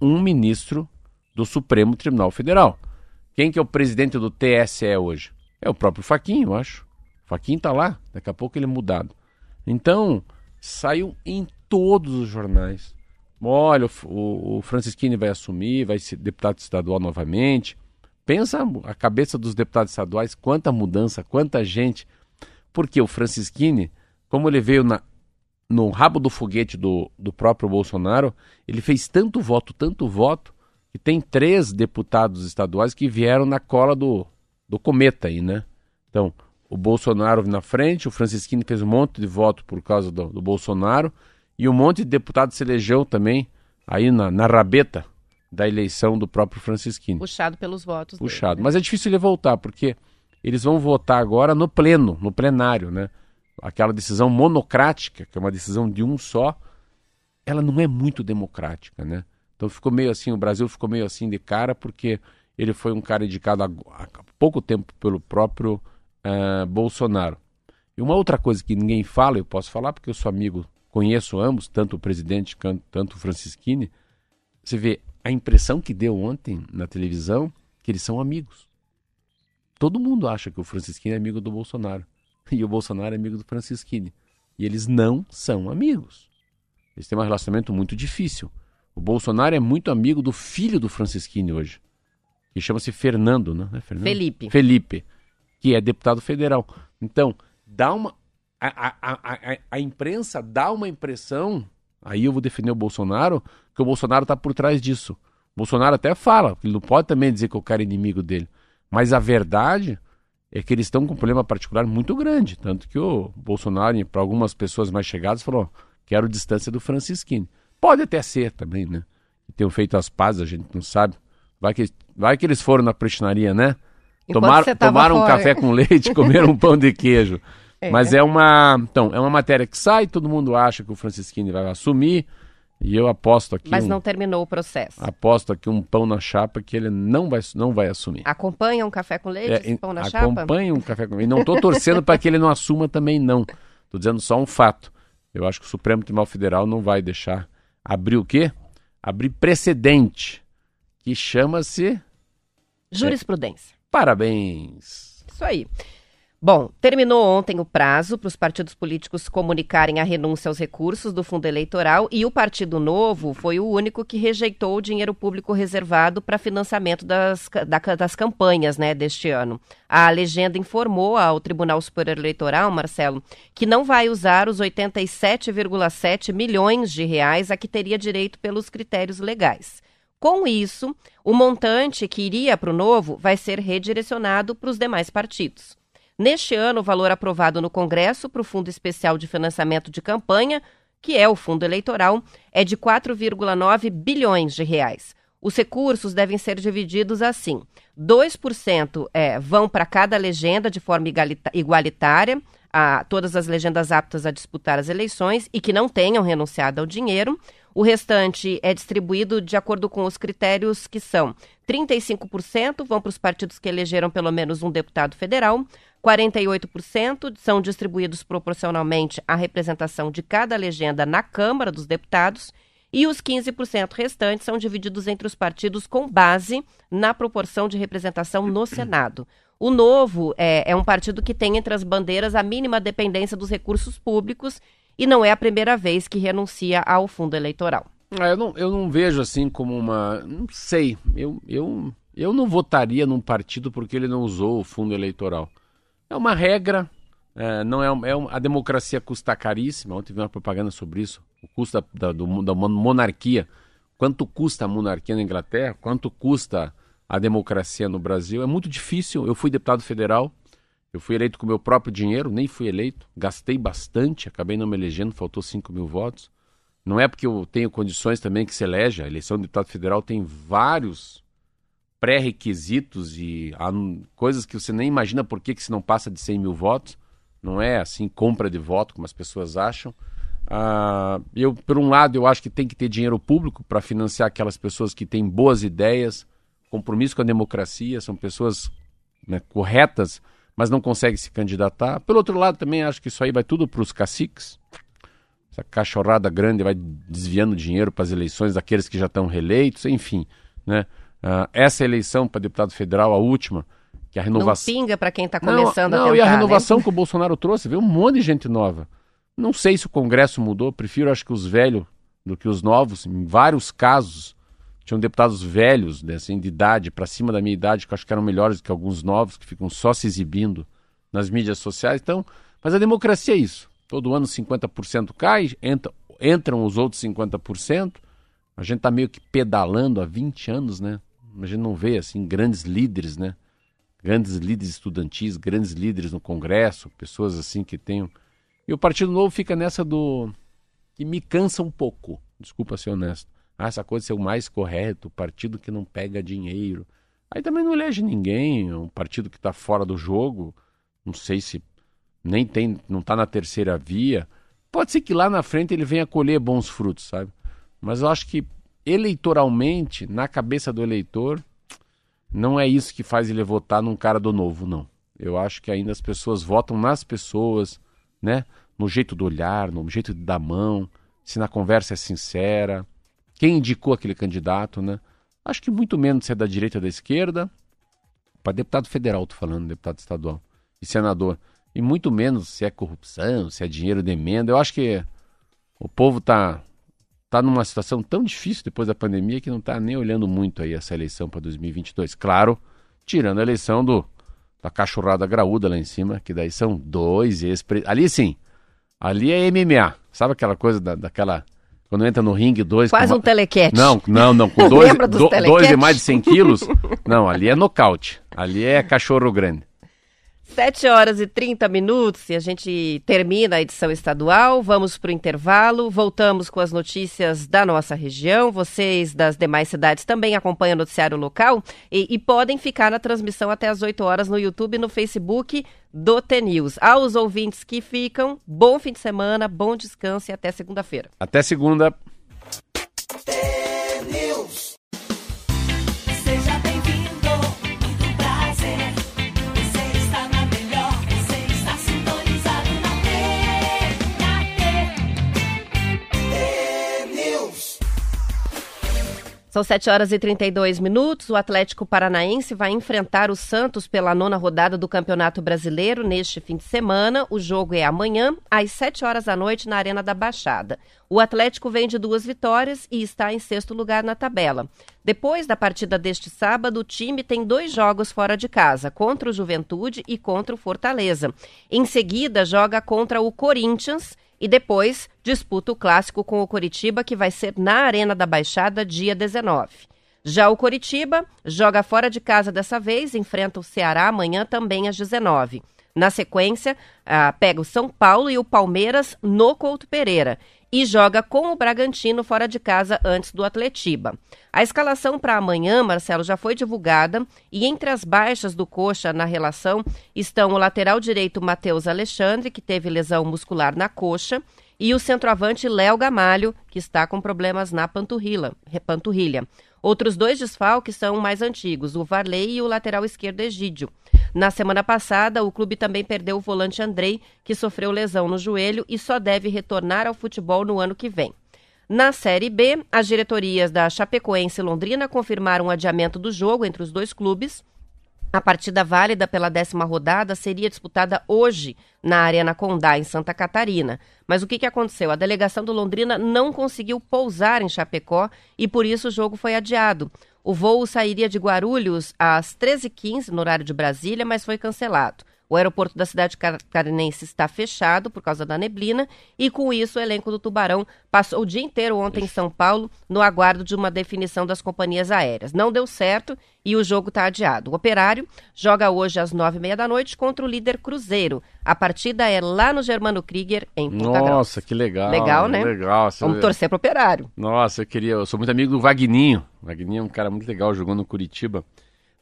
um ministro do Supremo Tribunal Federal. Quem que é o presidente do TSE hoje? É o próprio Faquinho, eu acho. O Faquinho tá lá, daqui a pouco ele é mudado. Então, saiu em todos os jornais. Olha, o, o Francisquini vai assumir, vai ser deputado estadual novamente. Pensa a cabeça dos deputados estaduais, quanta mudança, quanta gente. Porque o Francisquini, como ele veio na, no rabo do foguete do, do próprio Bolsonaro, ele fez tanto voto, tanto voto, que tem três deputados estaduais que vieram na cola do, do cometa aí, né? Então, o Bolsonaro na frente, o Francisquini fez um monte de voto por causa do, do Bolsonaro, e um monte de deputados se elegeu também aí na, na rabeta da eleição do próprio Francisquini. Puxado pelos votos. Puxado. Dele, né? Mas é difícil ele voltar, porque eles vão votar agora no pleno, no plenário, né? Aquela decisão monocrática, que é uma decisão de um só, ela não é muito democrática, né? Então ficou meio assim, o Brasil ficou meio assim de cara, porque ele foi um cara indicado há, pouco tempo pelo próprio uh, Bolsonaro. E uma outra coisa que ninguém fala, eu posso falar porque eu sou amigo, conheço ambos, tanto o presidente quanto o Francisquini. Você vê a impressão que deu ontem na televisão que eles são amigos. Todo mundo acha que o Francisquini é amigo do Bolsonaro (laughs) e o Bolsonaro é amigo do Francisquini. E eles não são amigos. Eles têm um relacionamento muito difícil. O Bolsonaro é muito amigo do filho do Francisquini hoje, que chama-se Fernando, né? É Fernando? Felipe. Felipe, que é deputado federal. Então, dá uma. A, a, a, a, imprensa dá uma impressão, aí eu vou defender o Bolsonaro, que o Bolsonaro está por trás disso. O Bolsonaro até fala, ele não pode também dizer que o cara é inimigo dele. Mas a verdade é que eles estão com um problema particular muito grande. Tanto que o Bolsonaro, para algumas pessoas mais chegadas, falou: quero distância do Francisquini. Pode até ser também, né? Que tenham feito as pazes, a gente não sabe. Vai que vai que eles foram na prestinaria, né? Enquanto Tomaram, tomaram um fora. café com leite, (laughs) comeram um pão de queijo. É. Mas é uma, então, é uma matéria que sai, todo mundo acha que o Francisquini vai assumir, e eu aposto aqui, Mas um, não terminou o processo. aposto aqui um pão na chapa que ele não vai, não vai assumir. Acompanha um café com leite, É, pão na acompanhe um café com E não estou torcendo para que ele não assuma também, não. Estou dizendo só um fato. Eu acho que o Supremo Tribunal Federal não vai deixar abrir o quê? Abrir precedente, que chama-se chapa? Jurisprudência. parabéns. Isso aí. Bom, terminou ontem o prazo para os partidos políticos comunicarem a renúncia aos recursos do fundo eleitoral e o Partido Novo foi o único que rejeitou o dinheiro público reservado para financiamento das, das campanhas né, deste ano. A legenda informou ao Tribunal Superior Eleitoral, Marcelo, que não vai usar os 87,7 milhões de reais a que teria direito pelos critérios legais. Com isso, o montante que iria para o novo vai ser redirecionado para os demais partidos. Neste ano, o valor aprovado no Congresso para o Fundo Especial de Financiamento de Campanha, que é o fundo eleitoral, é de 4,9 bilhões de reais. Os recursos devem ser divididos assim: 2% é, vão para cada legenda de forma igualitária, a todas as legendas aptas a disputar as eleições e que não tenham renunciado ao dinheiro. O restante é distribuído de acordo com os critérios que são 35% vão para os partidos que elegeram pelo menos um deputado federal, 48% são distribuídos proporcionalmente à representação de cada legenda na Câmara dos Deputados e os 15% restantes são divididos entre os partidos com base na proporção de representação no Senado. O Novo é, é um partido que tem entre as bandeiras a mínima dependência dos recursos públicos e não é a primeira vez que renuncia ao fundo eleitoral. Ah, eu, não, eu não vejo assim como uma. Não sei. Eu, eu, eu não votaria num partido porque ele não usou o fundo eleitoral. É uma regra. é, não é, é a democracia custa caríssima. Ontem vi uma propaganda sobre isso. O custo da, da, do- da mon- monarquia. Quanto custa a monarquia na Inglaterra? Quanto custa a democracia no Brasil? É muito difícil. Eu fui deputado federal. Eu fui eleito com meu próprio dinheiro, nem fui eleito. Gastei bastante, acabei não me elegendo, faltou 5 mil votos. Não é porque eu tenho condições também que se elege. A eleição de deputado federal tem vários pré-requisitos e coisas que você nem imagina por que, que se não passa de 100 mil votos. Não é assim compra de voto, como as pessoas acham. Ah, eu, por um lado, eu acho que tem que ter dinheiro público para financiar aquelas pessoas que têm boas ideias, compromisso com a democracia, são pessoas né, corretas, mas não conseguem se candidatar. Pelo outro lado, também acho que isso aí vai tudo para os caciques. Essa cachorrada grande vai desviando dinheiro para as eleições daqueles que já estão reeleitos, enfim. Né? Ah, essa eleição para deputado federal, a última, que a renovação. Não pinga para quem está Não, começando não, a tentar, e a né? renovação que o Bolsonaro trouxe, veio um monte de gente nova. Não sei se o Congresso mudou, prefiro acho que os velhos do que os novos. Em vários casos, tinham deputados velhos, né, assim, de idade, para cima da minha idade, que eu acho que eram melhores do que alguns novos, que ficam só se exibindo nas mídias sociais. Então, mas a democracia é isso. Todo ano 50% cai, entra, entram os outros 50%. A gente está meio que pedalando há 20 anos, né? A gente não vê, assim, grandes líderes, né? grandes líderes estudantis, grandes líderes no Congresso, pessoas assim que tenham. E o Partido Novo fica nessa do. que me cansa um pouco, desculpa ser honesto. Ah, essa coisa de ser o mais correto, partido que não pega dinheiro. Aí também não elege ninguém, um partido que está fora do jogo, não sei se nem tem, não está na terceira via. Pode ser que lá na frente ele venha colher bons frutos, sabe? Mas eu acho que eleitoralmente, na cabeça do eleitor, não é isso que faz ele votar num cara do novo, não. Eu acho que ainda as pessoas votam nas pessoas, né? No jeito do olhar, no jeito dar mão, se na conversa é sincera, quem indicou aquele candidato, né? Acho que muito menos se é da direita ou da esquerda, para deputado federal, tô falando, deputado estadual e senador, e muito menos se é corrupção, se é dinheiro de emenda. Eu acho que o povo tá tá numa situação tão difícil depois da pandemia que não tá nem olhando muito aí essa eleição para 2022. Claro, tirando a eleição do da cachorrada graúda lá em cima, que daí são dois ex Ali sim, ali é MMA. Sabe aquela coisa da, daquela. Quando entra no ringue, dois. Quase com um telequete. Não, não, não. Com (laughs) dois, do- dois de telequete? mais de 100 quilos. Não, ali é nocaute. Ali é cachorro grande. 7 horas e 30 minutos e a gente termina a edição estadual. Vamos para o intervalo. Voltamos com as notícias da nossa região. Vocês das demais cidades também acompanham o noticiário local e, e podem ficar na transmissão até as 8 horas no YouTube e no Facebook do T-News. Aos ouvintes que ficam, bom fim de semana, bom descanso e até segunda-feira. Até segunda. São 7 horas e 32 minutos. O Atlético Paranaense vai enfrentar o Santos pela nona rodada do Campeonato Brasileiro neste fim de semana. O jogo é amanhã, às 7 horas da noite, na Arena da Baixada. O Atlético vem de duas vitórias e está em sexto lugar na tabela. Depois da partida deste sábado, o time tem dois jogos fora de casa, contra o Juventude e contra o Fortaleza. Em seguida, joga contra o Corinthians e depois disputa o clássico com o Coritiba, que vai ser na Arena da Baixada, dia 19. Já o Coritiba joga fora de casa dessa vez, enfrenta o Ceará amanhã também às 19. Na sequência, ah, pega o São Paulo e o Palmeiras no Couto Pereira e joga com o Bragantino fora de casa antes do Atletiba. A escalação para amanhã, Marcelo, já foi divulgada e entre as baixas do Coxa na relação estão o lateral direito Matheus Alexandre, que teve lesão muscular na coxa, e o centroavante Léo Gamalho, que está com problemas na panturrilha. Outros dois desfalques são mais antigos, o Varley e o lateral esquerdo Egídio. Na semana passada, o clube também perdeu o volante Andrei, que sofreu lesão no joelho e só deve retornar ao futebol no ano que vem. Na Série B, as diretorias da Chapecoense e Londrina confirmaram o adiamento do jogo entre os dois clubes. A partida válida pela décima rodada seria disputada hoje na Arena Condá, em Santa Catarina. Mas o que, que aconteceu? A delegação do Londrina não conseguiu pousar em Chapecó e por isso o jogo foi adiado. O voo sairia de Guarulhos às 13h15, no horário de Brasília, mas foi cancelado. O aeroporto da cidade catarinense está fechado por causa da neblina e, com isso, o elenco do Tubarão passou o dia inteiro ontem em São Paulo no aguardo de uma definição das companhias aéreas. Não deu certo e o jogo está adiado. O Operário joga hoje às nove e meia da noite contra o líder Cruzeiro. A partida é lá no Germano Krieger, em Ponta Nossa, que legal. Legal, né? Legal. Vamos torcer pro Operário. Nossa, eu queria... Eu sou muito amigo do Vagninho. O Vagninho é um cara muito legal, jogando no Curitiba.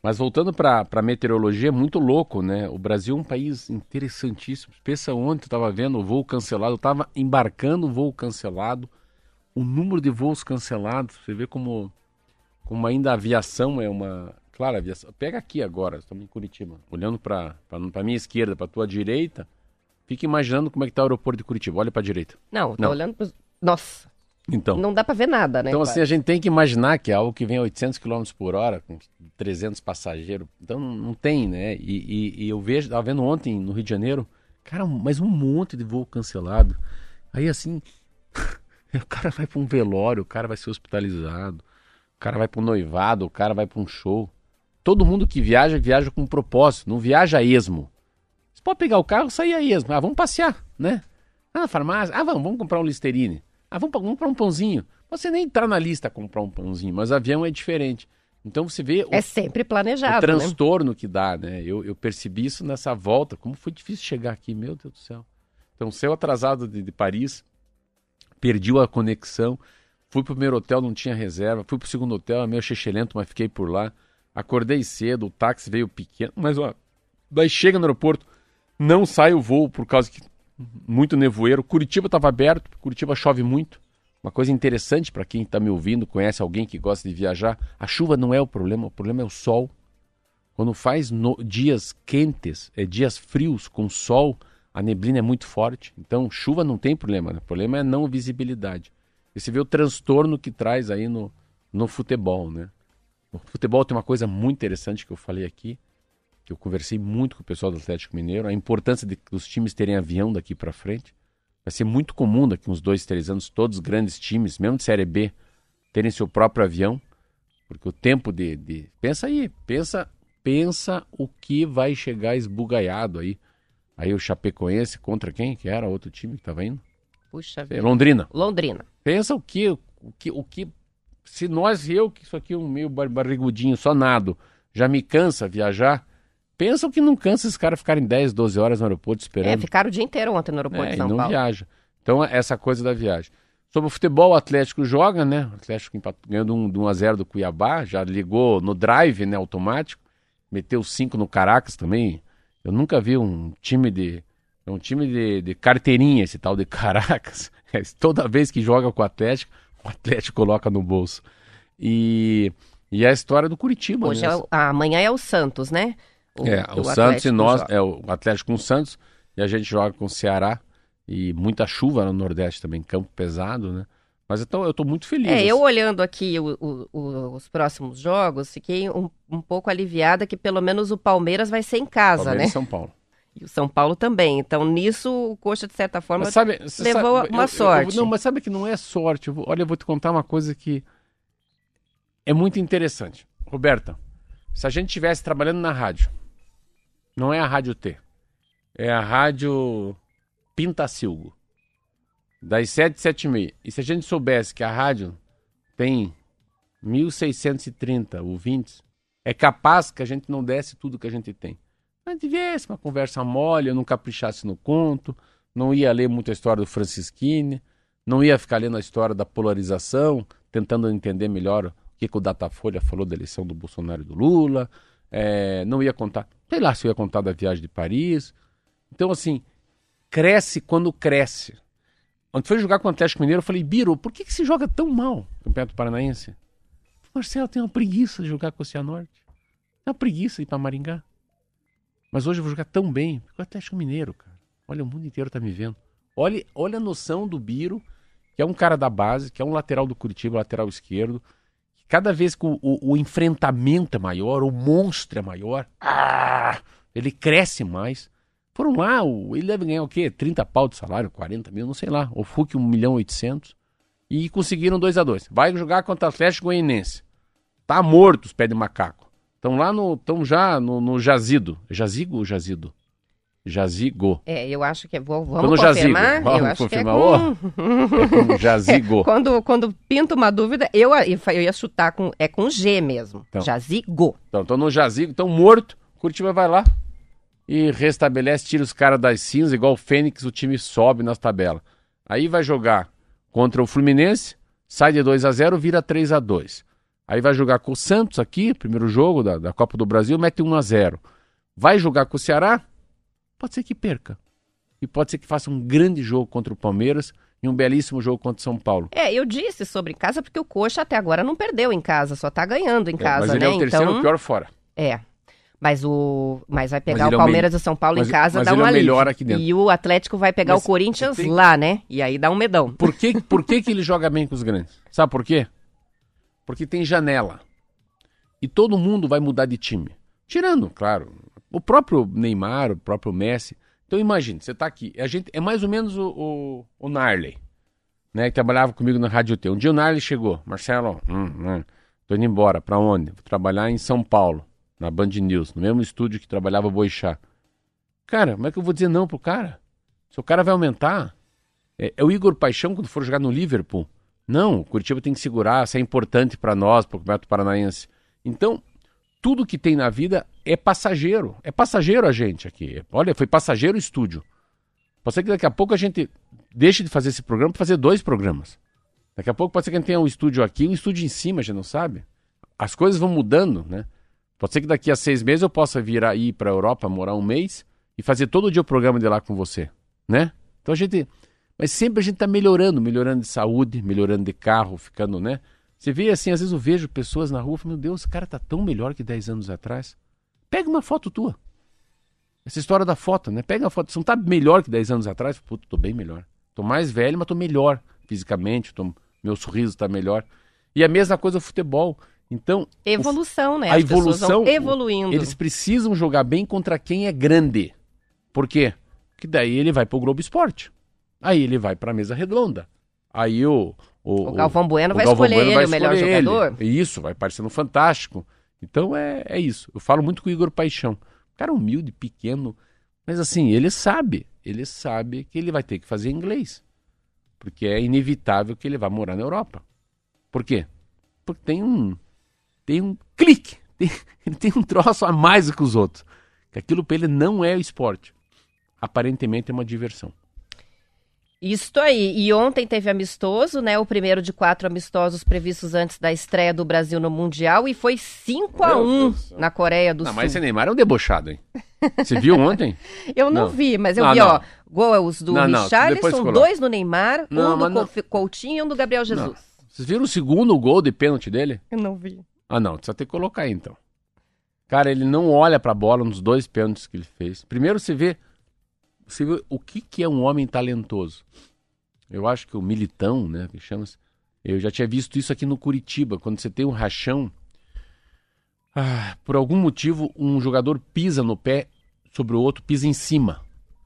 Mas voltando para a meteorologia, é muito louco, né? O Brasil é um país interessantíssimo. Pensa ontem, eu estava vendo o voo cancelado, eu estava embarcando o voo cancelado, o número de voos cancelados, você vê como, como ainda a aviação é uma... Claro, a aviação... Pega aqui agora, estamos em Curitiba, olhando para a minha esquerda, para a tua direita, fica imaginando como é que está o aeroporto de Curitiba. Olha para a direita. Não, estou olhando para... Nossa, então, não dá para ver nada, né? Então, assim, a gente tem que imaginar que é algo que vem a 800 km por hora, com 300 passageiros. Então, não tem, né? E, e, e eu vejo, estava vendo ontem no Rio de Janeiro, cara, mas um monte de voo cancelado. Aí, assim, (laughs) o cara vai para um velório, o cara vai ser hospitalizado, o cara vai para um noivado, o cara vai para um show. Todo mundo que viaja, viaja com um propósito, não viaja a esmo. Você pode pegar o carro e sair a esmo. Ah, vamos passear, né? Ah, na farmácia. Ah, vamos, vamos comprar um Listerine. Ah, vamos comprar um pãozinho. Você nem está na lista comprar um pãozinho, mas avião é diferente. Então você vê. O, é sempre planejado. O né? transtorno né? que dá, né? Eu, eu, percebi isso nessa volta. Como foi difícil chegar aqui, meu Deus do céu. Então, céu atrasado de, de Paris, perdi a conexão. Fui pro primeiro hotel, não tinha reserva. Fui pro segundo hotel, é meio lento, mas fiquei por lá. Acordei cedo, o táxi veio pequeno. Mas, ó, daí chega no aeroporto, não sai o voo por causa que muito nevoeiro. Curitiba estava aberto, Curitiba chove muito. Uma coisa interessante para quem está me ouvindo, conhece alguém que gosta de viajar, a chuva não é o problema, o problema é o sol. Quando faz no, dias quentes, é, dias frios com sol, a neblina é muito forte. Então, chuva não tem problema, né? o problema é não visibilidade. E você vê o transtorno que traz aí no, no futebol, né? O futebol tem uma coisa muito interessante que eu falei aqui, eu conversei muito com o pessoal do Atlético Mineiro, a importância de os times terem avião daqui para frente. Vai ser muito comum daqui uns dois, três anos, todos os grandes times, mesmo de Série B, terem seu próprio avião, porque o tempo de, de... pensa aí, pensa, pensa o que vai chegar esbugaiado aí. Aí o Chapecoense contra quem? Que era outro time que estava indo? Puxa vida. Londrina. Londrina. Pensa o que, o que, o que, se nós e eu, que isso aqui é um meio barrigudinho, só nado, já me cansa viajar, Pensam que não cansa esses caras ficarem 10, 12 horas no aeroporto esperando. É, ficaram o dia inteiro ontem no aeroporto É, de São não Paulo. viaja. Então, essa coisa da viagem. Sobre o futebol, o Atlético joga, né? O Atlético de um, de 1 a 0 do Cuiabá, já ligou no drive, né, automático. Meteu 5 no Caracas também. Eu nunca vi um time de é um time de, de carteirinha esse tal de Caracas. (laughs) É, Toda vez que joga com o Atlético, o Atlético coloca no bolso. E, e a história do Curitiba, Hoje né? é amanhã é o Santos, né? É, que o, Santos e nós, joga. é o Atlético com o Santos, e a gente joga com o Ceará, e muita chuva no Nordeste também, campo pesado, né? Mas então eu tô muito feliz. É, eu assim. olhando aqui o- o- o- os próximos jogos, fiquei um, um pouco aliviada que pelo menos o Palmeiras vai ser em casa, Palmeiras né? e São Paulo. E o São Paulo também. Então, nisso, o Coxa, de certa forma, Mas sabe, levou sabe- uma eu- eu- sorte. não, mas sabe que não é sorte. Eu vou- olha, eu vou te contar uma coisa que é muito interessante. Roberta, se a gente estivesse trabalhando na rádio, não é a Rádio T, é a Rádio Pintacilgo, das 7 7 e meia. E se a gente soubesse que a rádio tem 1.630 ouvintes, é capaz que a gente não desse tudo que a gente tem. A gente uma conversa mole, eu não caprichasse no conto, não ia ler muita história do Francisquini, não ia ficar lendo a história da polarização, tentando entender melhor o que, que o Datafolha falou da eleição do Bolsonaro e do Lula, é, não ia contar, sei lá se eu ia contar da viagem de Paris. Então, assim, cresce quando cresce. Quando foi jogar com o Atlético Mineiro, eu falei, Biro, por que, que se joga tão mal no Campeonato Paranaense? Marcelo, tem uma preguiça de jogar com o Cianorte. Tem uma preguiça de ir pra Maringá. Mas hoje eu vou jogar tão bem, porque o Atlético Mineiro, cara. Olha, o mundo inteiro tá me vendo. Olha, olha a noção do Biro, que é um cara da base, que é um lateral do Curitiba, lateral esquerdo. Cada vez que o, o- o enfrentamento é maior, o monstro é maior, ah, ele cresce mais. Foram lá, ele deve ganhar o quê? 30 pau de salário, 40 mil, não sei lá. O Hulk 1 milhão e 800. E conseguiram 2 a 2 Vai jogar contra o Atlético Goianense. Tá morto os pés de macaco. Estão lá no. Estão já no, no jazido. Jazigo ou jazido? Jazigo. É, eu acho que é. vou- Tô Vamos jazigo. confirmar? Vamos eu acho confirmar. que é com... É com jazigo. quando, quando pinta uma dúvida, eu, eu ia chutar com. É com G mesmo. Então. Jazigo. Então, estão no jazigo, estão morto. Curitiba vai lá e restabelece, tira os caras das cinzas, igual o Fênix, o time sobe nas tabelas. Aí vai jogar contra o Fluminense, sai de 2 a 0 vira 3 a 2 Aí vai jogar com o Santos aqui, primeiro jogo da, da Copa do Brasil, mete 1 a 0 Vai jogar com o Ceará, pode ser que perca. E pode ser que faça um grande jogo contra o Palmeiras e um belíssimo jogo contra o São Paulo. É, eu disse sobre casa porque o Coxa até agora não perdeu em casa, só tá ganhando em É, casa, mas ele né? é o terceiro então, pior fora. é. Mas o mas vai pegar ele o é o Palmeiras e o São Paulo mas- em casa, mas dá ele é um o alívio. melhor aqui dentro. E o Atlético vai pegar Mas o Corinthians tem- lá, né? E aí dá um medão. Por que, por que, que ele joga bem com os grandes? Sabe por quê? Porque tem janela. E todo mundo vai mudar de time. Tirando, claro, o próprio Neymar, o próprio Messi. Então imagine, você tá aqui. A gente, é mais ou menos o, o, o Narley, né? Que trabalhava comigo na Rádio T. Um dia o Narley chegou. Marcelo, hum, hum, tô indo embora. Pra onde? Vou trabalhar em São Paulo, na Band News, no mesmo estúdio que trabalhava o Boixá. Cara, como é que eu vou dizer não pro cara? Se o cara vai aumentar, é, é o Igor Paixão quando for jogar no Liverpool. Não, o Curitiba tem que segurar, isso é importante para nós, para o Campeonato Paranaense. Então, tudo que tem na vida é passageiro. É passageiro a gente aqui. Olha, foi passageiro o estúdio. Pode ser que daqui a pouco a gente deixe de fazer esse programa para fazer dois programas. Daqui a pouco pode ser que a gente tenha um estúdio aqui um estúdio em cima, a gente não sabe. As coisas vão mudando, né? Pode ser que daqui a seis meses eu possa vir aí para a Europa, morar um mês e fazer todo dia o programa de lá com você, né? Então a gente mas sempre a gente está melhorando, melhorando de saúde, melhorando de carro, ficando, né? Você vê assim, às vezes eu vejo pessoas na rua e falo, meu Deus, esse cara tá tão melhor que 10 anos atrás. Pega uma foto tua. Essa história da foto, né? Pega a foto. Você não tá melhor que 10 anos atrás? Puta, tô bem melhor. Tô mais velho, mas tô melhor fisicamente, tô... meu sorriso tá melhor. E a mesma coisa o futebol. Então, Evolução, né? a As evolução, evoluindo. eles precisam jogar bem contra quem é grande. Por quê? Porque daí ele vai pro Globo Esporte. Aí ele vai pra mesa redonda. Aí o. O, O Galvão Bueno o vai Galvão escolher Bueno ele, o melhor escolher ele. jogador. Isso, vai parecendo fantástico. Então é, é isso. Eu falo muito com o Igor Paixão. Cara humilde, pequeno. Mas assim, ele sabe. Ele sabe que ele vai ter que fazer inglês. Porque é inevitável que ele vá morar na Europa. Por quê? Porque tem um. Tem um clique. (laughs) Tem- ele tem um troço a mais do que os outros. Que aquilo para ele não é esporte. Aparentemente é uma diversão. Isto aí. E ontem teve amistoso, né? O primeiro de quatro amistosos previstos antes da estreia do Brasil no Mundial e foi 5 a 1 na Coreia do não, Sul. Mas esse Neymar é um debochado, hein? Você viu ontem? (laughs) eu não, não, vi, mas eu não, vi, não. ó. Gols do não, Richarlison, dois do Neymar, um do Coutinho e um do Gabriel Jesus. Vocês viram o segundo gol de pênalti dele? Eu não vi. Ah, não. Vai ter que colocar aí, então. Cara, ele não olha pra bola nos dois pênaltis que ele fez. Primeiro você vê, você vê o que, que é um homem talentoso. Eu acho que o militão, né, que chama -se, eu já tinha visto isso aqui no Curitiba, quando você tem um rachão, ah, por algum motivo um jogador pisa no pé sobre o outro, pisa em cima,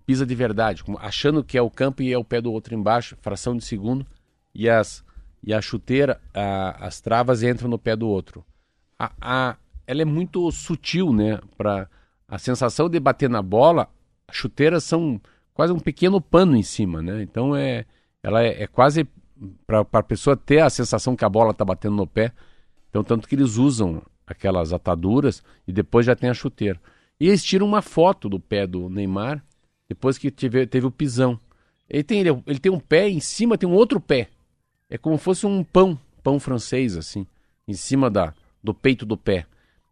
pisa de verdade, achando que é o campo e é o pé do outro embaixo, fração de segundo, e as e a chuteira, a, as travas entram no pé do outro. A, a, ela é muito sutil, né? Para a sensação de bater na bola, chuteiras são quase um pequeno pano em cima, né? Então é ela é, é quase para a pessoa ter a sensação que a bola está batendo no pé. Então, tanto que eles usam aquelas ataduras e depois já tem a chuteira. E eles tiram uma foto do pé do Neymar depois que teve, teve o pisão. Ele tem, ele, ele tem um pé, em cima tem um outro pé. É como se fosse um pão, pão francês, assim, em cima da, do peito do pé.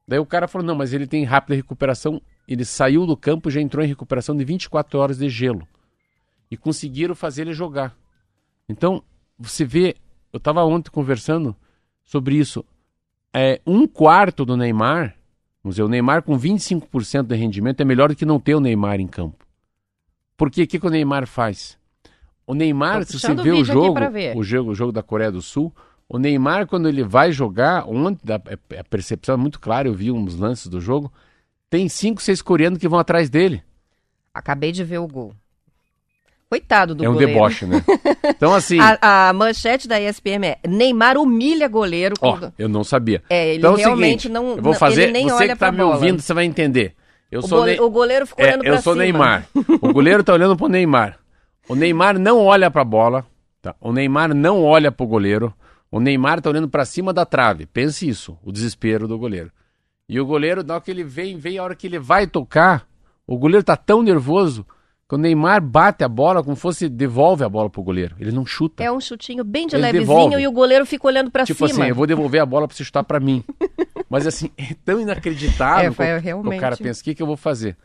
Daí o cara falou: não, mas ele tem rápida recuperação. Ele saiu do campo e já entrou em recuperação de 24 horas de gelo. E conseguiram fazer ele jogar. Então, você vê, eu estava ontem conversando sobre isso. É, um quarto do Neymar, vamos dizer, o Neymar com 25% de rendimento é melhor do que não ter o Neymar em campo. Porque o que, que o Neymar faz? O Neymar, se você vê o jogo, o jogo, o jogo da Coreia do Sul, o Neymar, quando ele vai jogar, ontem, a, é, a percepção é muito clara, eu vi uns lances do jogo, tem cinco, seis coreanos que vão atrás dele. Acabei de ver o gol. Coitado do goleiro. É um goleiro. deboche, né? (laughs) Então, assim. a, a, manchete da ESPM é: Neymar humilha goleiro. Ó, oh, eu não sabia. É, ele então, realmente é o seguinte, não. Eu vou fazer. Ele nem você olha que tá me bola. ouvindo, você vai entender. Eu o, sou ne... o goleiro ficou é, olhando pra cima. Eu sou Neymar. (laughs) o goleiro tá olhando pro Neymar. O Neymar não olha pra bola. Tá? O Neymar não olha pro goleiro. O Neymar tá olhando para cima da trave. Pense isso, o desespero do goleiro. E o goleiro, na hora que ele vem, vem a hora que ele vai tocar, o goleiro tá tão nervoso quando o Neymar bate a bola, como fosse devolve a bola pro goleiro. Ele não chuta. É um chutinho bem de ele levezinho devolve. e o goleiro fica olhando para tipo cima. Tipo assim, eu vou devolver a bola para você chutar para mim. (laughs) Mas assim, é tão inacreditável é, realmente... o cara pensa, o que, que eu vou fazer?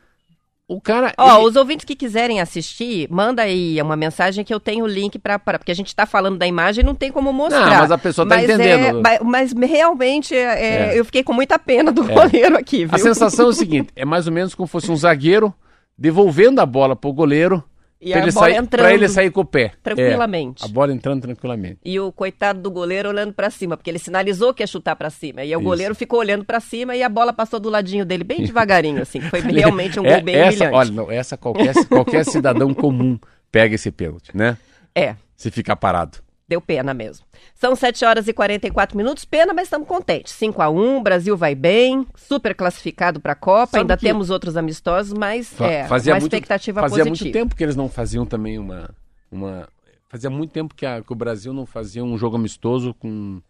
O cara. Ó, ele... os ouvintes que quiserem assistir, manda aí uma mensagem que eu tenho o link para. Porque a gente está falando da imagem e não tem como mostrar. Não, mas a pessoa tá entendendo. É, mas, realmente é, é. eu fiquei com muita pena do é. goleiro aqui, viu? A sensação é o seguinte: é mais ou menos como fosse um zagueiro devolvendo a bola pro goleiro e pra, ele sair, entrando pra ele sair com o pé. Tranquilamente. É, a bola entrando tranquilamente. E o coitado do goleiro olhando para cima, porque ele sinalizou que ia chutar para cima. E o Isso. goleiro ficou olhando para cima e a bola passou do ladinho dele, bem devagarinho, assim. Foi (laughs) realmente um é, gol bem essa, brilhante. Olha, não, essa qualquer, qualquer (laughs) cidadão comum pega esse pênalti, né? É. Se ficar parado. Deu pena mesmo. São 7 horas e 44 minutos, pena, mas estamos contentes. 5 a 1 Brasil vai bem, super classificado para a Copa, Sabe ainda que... temos outros amistosos, mas Fa é fazia uma muito, expectativa fazia positiva. Fazia muito tempo que eles não faziam também uma... uma... Fazia muito tempo que, a, que o Brasil não fazia um jogo amistoso com,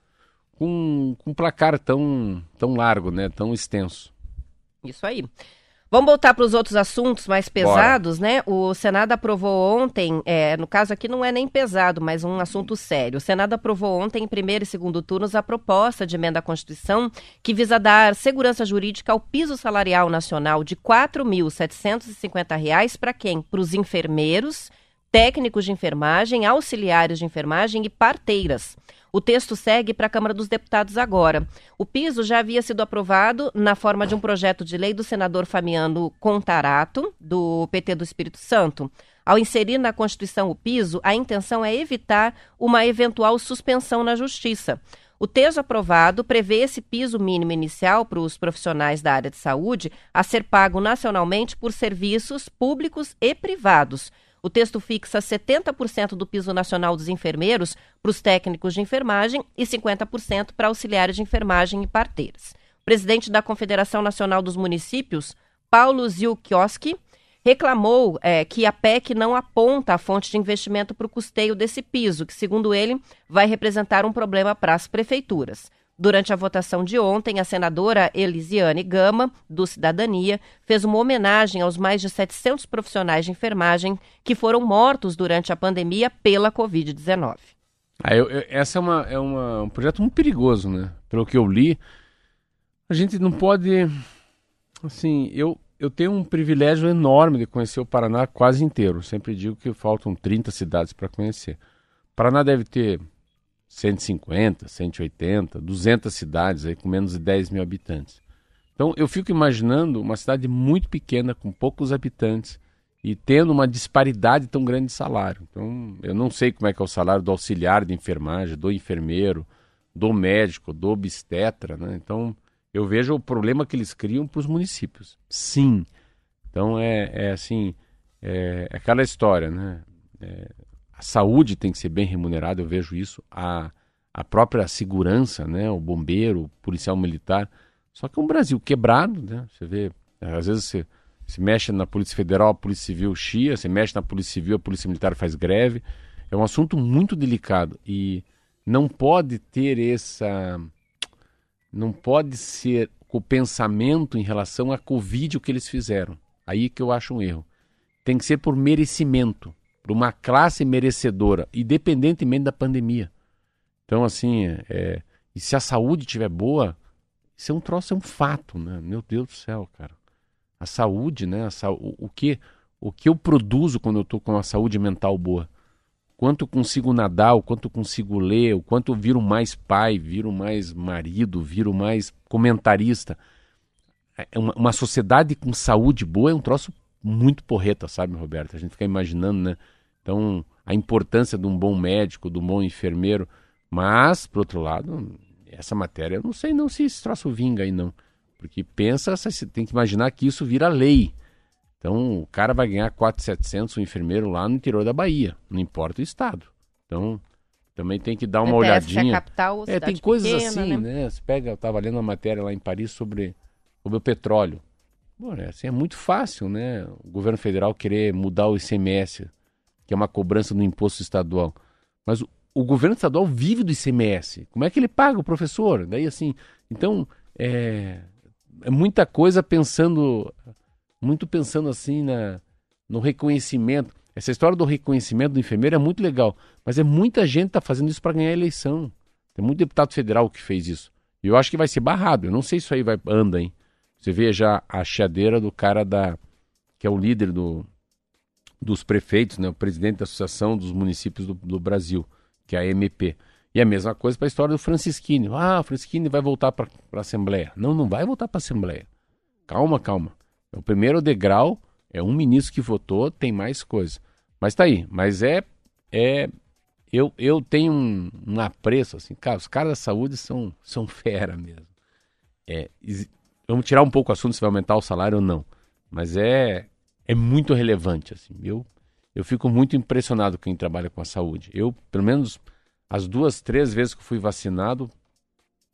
com, com um placar tão, tão largo, né? tão extenso. Isso aí. Vamos voltar para os outros assuntos mais pesados, Bora. né? O Senado aprovou ontem, é, no caso aqui não é nem pesado, mas um assunto sério. O Senado aprovou ontem, em primeiro e segundo turnos, a proposta de emenda à Constituição que visa dar segurança jurídica ao piso salarial nacional de R$ 4.750 para quem? Para os enfermeiros, técnicos de enfermagem, auxiliares de enfermagem e parteiras. O texto segue para a Câmara dos Deputados agora. O piso já havia sido aprovado na forma de um projeto de lei do senador Famiano Contarato, do PT do Espírito Santo. Ao inserir na Constituição o piso, a intenção é evitar uma eventual suspensão na Justiça. O texto aprovado prevê esse piso mínimo inicial para os profissionais da área de saúde a ser pago nacionalmente por serviços públicos e privados. O texto fixa 70% do piso nacional dos enfermeiros para os técnicos de enfermagem e 50% para auxiliares de enfermagem e parteiras. O presidente da Confederação Nacional dos Municípios, Paulo Zilkioski, reclamou é, que a PEC não aponta a fonte de investimento para o custeio desse piso, que, segundo ele, vai representar um problema para as prefeituras. Durante a votação de ontem, a senadora Elisiane Gama, do Cidadania, fez uma homenagem aos mais de 700 profissionais de enfermagem que foram mortos durante a pandemia pela Covid-19. Ah, eu, eu, essa é, uma, é uma, um projeto muito perigoso, né? Pelo que eu li, a gente não pode. Assim, eu, eu tenho um privilégio enorme de conhecer o Paraná quase inteiro. Sempre digo que faltam 30 cidades para conhecer. O Paraná deve ter 150, 180, 200 cidades aí com menos de 10 mil habitantes. Então eu fico imaginando uma cidade muito pequena, com poucos habitantes, e tendo uma disparidade tão grande de salário. Então eu não sei como é que é o salário do auxiliar de enfermagem, do enfermeiro, do médico, do obstetra, né? Então eu vejo o problema que eles criam para os municípios. Sim. Então é, é assim, é, é aquela história, né? É, saúde tem que ser bem remunerada, eu vejo isso, a, a própria segurança, né, o bombeiro, o policial militar. Só que é um Brasil quebrado, né? Você vê, às vezes você se mexe na Polícia Federal, a Polícia Civil chia, você mexe na Polícia Civil, a Polícia Militar faz greve. É um assunto muito delicado e não pode ter essa não pode ser o pensamento em relação à Covid o que eles fizeram. Aí que eu acho um erro. Tem que ser por merecimento para uma classe merecedora, independentemente da pandemia. Então, assim, é, e se a saúde estiver boa, isso é um troço, é um fato, né? Meu Deus do céu, cara. A saúde, né? A o, o, que, o que eu produzo quando eu estou com a saúde mental boa? Quanto consigo nadar, o quanto consigo ler, o quanto eu viro mais pai, viro mais marido, viro mais comentarista. É uma, uma sociedade com saúde boa é um troço muito porreta, sabe, Roberto? A gente fica imaginando, né? Então, a importância de um bom médico, de um bom enfermeiro. Mas, por outro lado, essa matéria, eu não sei não se esse troço vinga aí, não. Porque pensa, você tem que imaginar que isso vira lei. Então, o cara vai ganhar 4,700, o um enfermeiro lá no interior da Bahia, não importa o estado. Então, também tem que dar uma olhadinha. É capital, é, tem coisas pequena, assim, né? né? Você pega, eu estava lendo uma matéria lá em Paris sobre, sobre o petróleo. Bom, é, assim, é muito fácil, né? O governo federal querer mudar o ICMS que é uma cobrança no imposto estadual. Mas o, o governo estadual vive do ICMS. Como é que ele paga o professor? Daí assim, então é, é muita coisa pensando, muito pensando assim na, no reconhecimento. Essa história do reconhecimento do enfermeiro é muito legal, mas é muita gente está fazendo isso para ganhar a eleição. Tem muito deputado federal que fez isso. E eu acho que vai ser barrado. Eu não sei se isso aí vai anda, hein? Você vê já a chadeira do cara da que é o líder do, dos prefeitos, né, o presidente da Associação dos Municípios do, do Brasil, que é a MP. E a mesma coisa para a história do Francisquini. Ah, o Francisquini vai voltar para a Assembleia. Não, não vai voltar para a Assembleia. Calma, calma. É o primeiro degrau, é um ministro que votou, tem mais coisa. Mas tá aí. Mas é. é eu, eu tenho um, um apreço, assim, cara, os caras da saúde são, são fera mesmo. É, vamos tirar um pouco o assunto se vai aumentar o salário ou não. Mas é, é muito relevante. Assim. Eu, eu fico muito impressionado com quem trabalha com a saúde. Eu, pelo menos, as duas, três vezes que fui vacinado,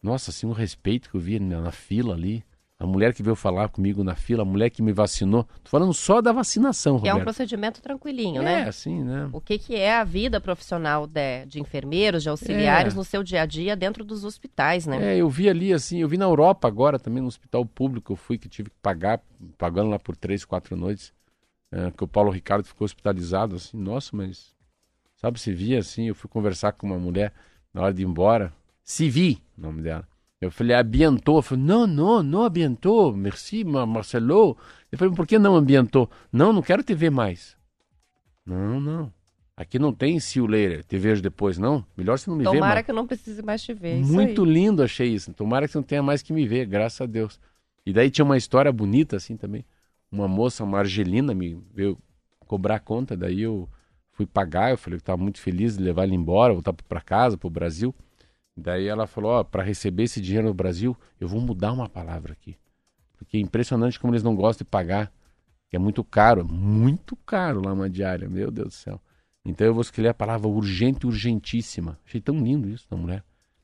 nossa, assim, o respeito que eu vi na, na fila ali. A mulher que veio falar comigo na fila, a mulher que me vacinou. Tô falando só da vacinação, que Roberto. é um procedimento tranquilinho, é, né? É, assim, né? O que, que é a vida profissional de, de enfermeiros, de auxiliares é. no seu dia a dia dentro dos hospitais, né? É, eu vi ali, assim, eu vi na Europa agora também, no hospital público, eu fui que tive que pagar, pagando lá por três, quatro noites é, que o Paulo Ricardo ficou hospitalizado, assim, nossa, mas sabe, se via assim, eu fui conversar com uma mulher na hora de ir embora, se vi, o nome dela. Eu falei, ambientou. Eu falei, não, não, não ambientou, merci, Marcelo. Eu falei, por que não ambientou? Não, não quero te ver mais. Não, não. Aqui não tem see you later, te vejo depois, não. Melhor você não me Tomara ver Tomara que eu não precise mais te ver. Muito lindo achei isso. Tomara que você não tenha mais que me ver, graças a Deus. E daí tinha uma história bonita assim também uma moça, uma argelina, me veio cobrar a conta, daí eu fui pagar, eu falei que estava muito feliz de levar ele embora, voltar para casa, para o Brasil. Daí ela falou, ó, para receber esse dinheiro no Brasil, eu vou mudar uma palavra aqui. Porque é impressionante como eles não gostam de pagar, que é muito caro, muito caro lá uma diária, meu Deus do céu. Então eu vou escolher a palavra urgente, urgentíssima. Achei tão lindo isso da mulher.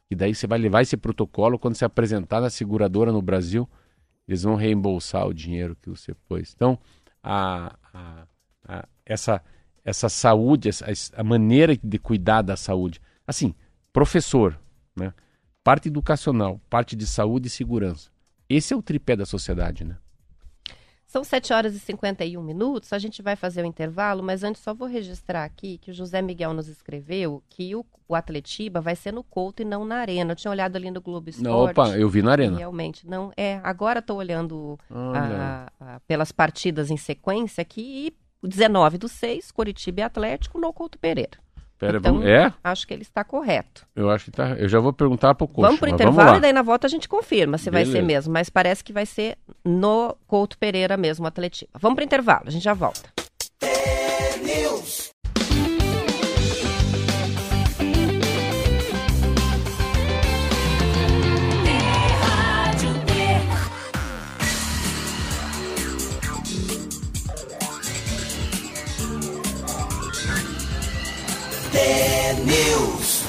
E daí você vai levar esse protocolo quando se apresentar na seguradora no Brasil, eles vão reembolsar o dinheiro que você pôs. Então, a, a, a, essa, essa saúde, essa, a maneira de cuidar da saúde. Assim, professor, né? parte educacional, parte de saúde e segurança. Esse é o tripé da sociedade, né? São 7 horas e 51 minutos, a gente vai fazer o intervalo, mas antes só vou registrar aqui que o José Miguel nos escreveu que o, o Atletiba vai ser no Couto e não na Arena. Eu tinha olhado ali no Globo Esporte. Não, opa, eu vi na Arena. Realmente, não. É, agora estou olhando a, a, pelas partidas em sequência aqui e 19 do 6, Coritiba e Atlético no Couto Pereira. Pera, então, vamos... é? acho que ele está correto. Eu acho que está. Eu já vou perguntar para o coach. Vamos para o intervalo e daí na volta a gente confirma se Beleza. vai ser mesmo. Mas parece que vai ser no Couto Pereira mesmo, o Atletiva. Vamos para o intervalo, a gente já volta. News.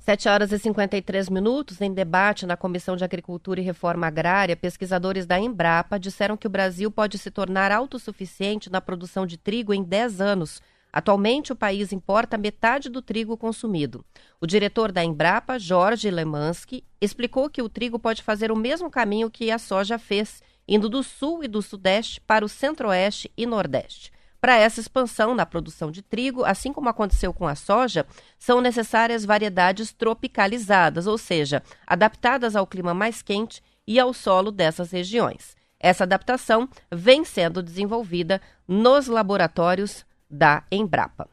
7 horas e 53 minutos, em debate na Comissão de Agricultura e Reforma Agrária, pesquisadores da Embrapa disseram que o Brasil pode se tornar autossuficiente na produção de trigo em 10 anos. Atualmente, o país importa metade do trigo consumido. O diretor da Embrapa, Jorge Lemansky, explicou que o trigo pode fazer o mesmo caminho que a soja fez, indo do sul e do sudeste para o centro-oeste e nordeste. Para essa expansão na produção de trigo, assim como aconteceu com a soja, são necessárias variedades tropicalizadas, ou seja, adaptadas ao clima mais quente e ao solo dessas regiões. Essa adaptação vem sendo desenvolvida nos laboratórios da Embrapa.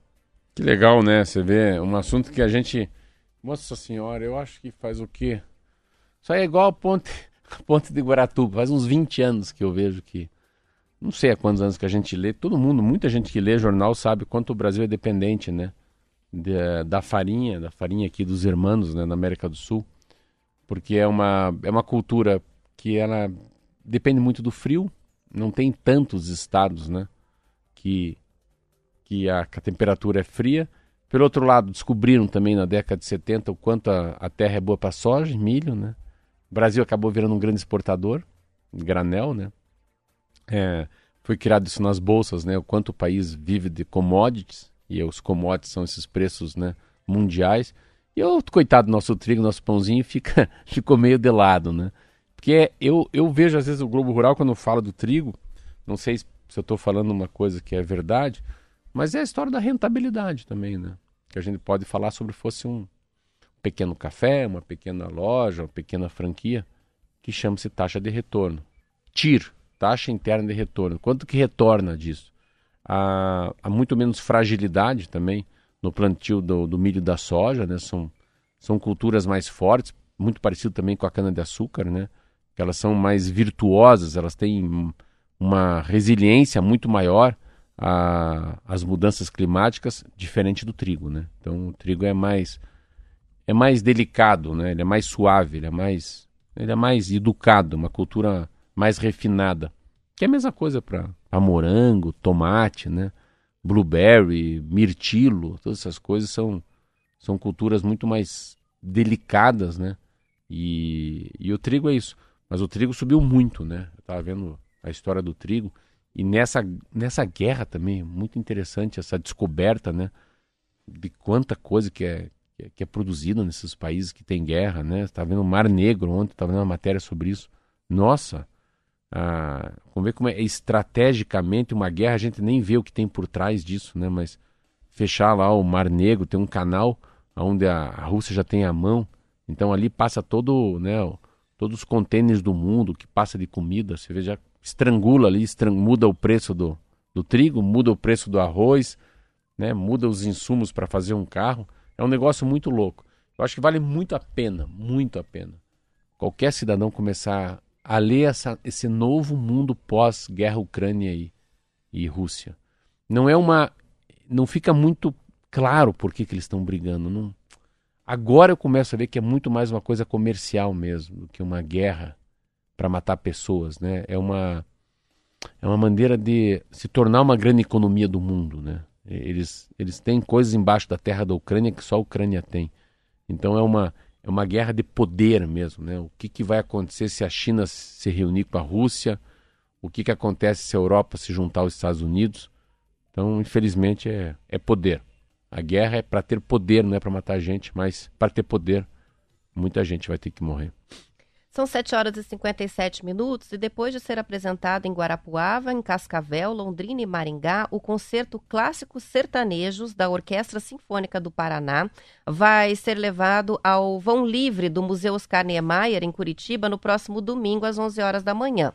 Que legal, né? Você vê um assunto que a gente. Nossa Senhora, eu acho que faz o quê? Isso aí é igual a ponte, (laughs) a ponte de Guaratuba. Faz uns 20 anos que eu vejo que não sei há quantos anos que a gente lê, todo mundo, muita gente que lê jornal sabe quanto o Brasil é dependente, né? Da farinha, da farinha aqui dos irmãos, né, na América do Sul, porque é uma, é uma cultura que ela depende muito do frio, não tem tantos estados, né, que, que a, que a temperatura é fria. Pelo outro lado, descobriram também na década de 70 o quanto a, a terra é boa para soja, milho, né? O Brasil acabou virando um grande exportador, granel, né? É, foi criado isso nas bolsas, né? O quanto o país vive de commodities, e os commodities são esses preços né, mundiais. E o coitado do nosso trigo, nosso pãozinho, (laughs) fica, ficou meio de lado, né? Porque eu, eu vejo às vezes o Globo Rural quando fala do trigo, não sei se eu estou falando uma coisa que é verdade, mas é a história da rentabilidade também, né? Que a gente pode falar sobre fosse um pequeno café, uma pequena loja, uma pequena franquia, que chama-se taxa de retorno. TIR, taxa interna de retorno. Quanto que retorna disso? Há, há muito menos fragilidade também no plantio do, do, milho da soja, né? São, são culturas mais fortes, muito parecido também com a cana-de-açúcar, né? Elas são mais virtuosas, elas têm uma resiliência muito maior às mudanças climáticas, diferente do trigo, né? Então o trigo é mais é mais delicado, né? Ele é mais suave, ele é mais ele é mais educado, uma cultura mais refinada. Que é a mesma coisa para morango, tomate, né? Blueberry, mirtilo, todas essas coisas são, são culturas muito mais delicadas, né? E, e o trigo é isso. Mas o trigo subiu muito, né? Eu estava vendo a história do trigo. E nessa, nessa guerra também, muito interessante essa descoberta, né? De quanta coisa que é, que é produzida nesses países que tem guerra, né? Estava vendo o Mar Negro ontem, estava vendo uma matéria sobre isso. Nossa, ah, vamos ver como é estrategicamente uma guerra, a gente nem vê o que tem por trás disso, né? Mas fechar lá o Mar Negro, tem um canal onde a, a Rússia já tem a mão, então ali passa todo, né, todos os contêineres do mundo que passa de comida, você vê, já estrangula ali, estrang, muda o preço do, do trigo, muda o preço do arroz, né, muda os insumos para fazer um carro. É um negócio muito louco. Eu acho que vale muito a pena, muito a pena. Qualquer cidadão começar a ler essa, esse novo mundo pós-guerra Ucrânia e, e Rússia. Não é uma. Não fica muito claro por que, que eles estão brigando. Não... Agora eu começo a ver que é muito mais uma coisa comercial mesmo do que uma guerra para matar pessoas, né? É uma é uma maneira de se tornar uma grande economia do mundo, né? Eles eles têm coisas embaixo da terra da Ucrânia que só a Ucrânia tem. Então é uma é uma guerra de poder mesmo, né? O que, que vai acontecer se a China se reunir com a Rússia? O que, que acontece se a Europa se juntar aos Estados Unidos? Então, infelizmente, é, é poder. A guerra é para ter poder, não é para matar gente, mas para ter poder, muita gente vai ter que morrer. São 7 horas e 57 minutos e depois de ser apresentado em Guarapuava, em Cascavel, Londrina e Maringá, o concerto Clássicos Sertanejos da Orquestra Sinfônica do Paraná vai ser levado ao vão livre do Museu Oscar Niemeyer, em Curitiba, no próximo domingo, às 11 horas da manhã.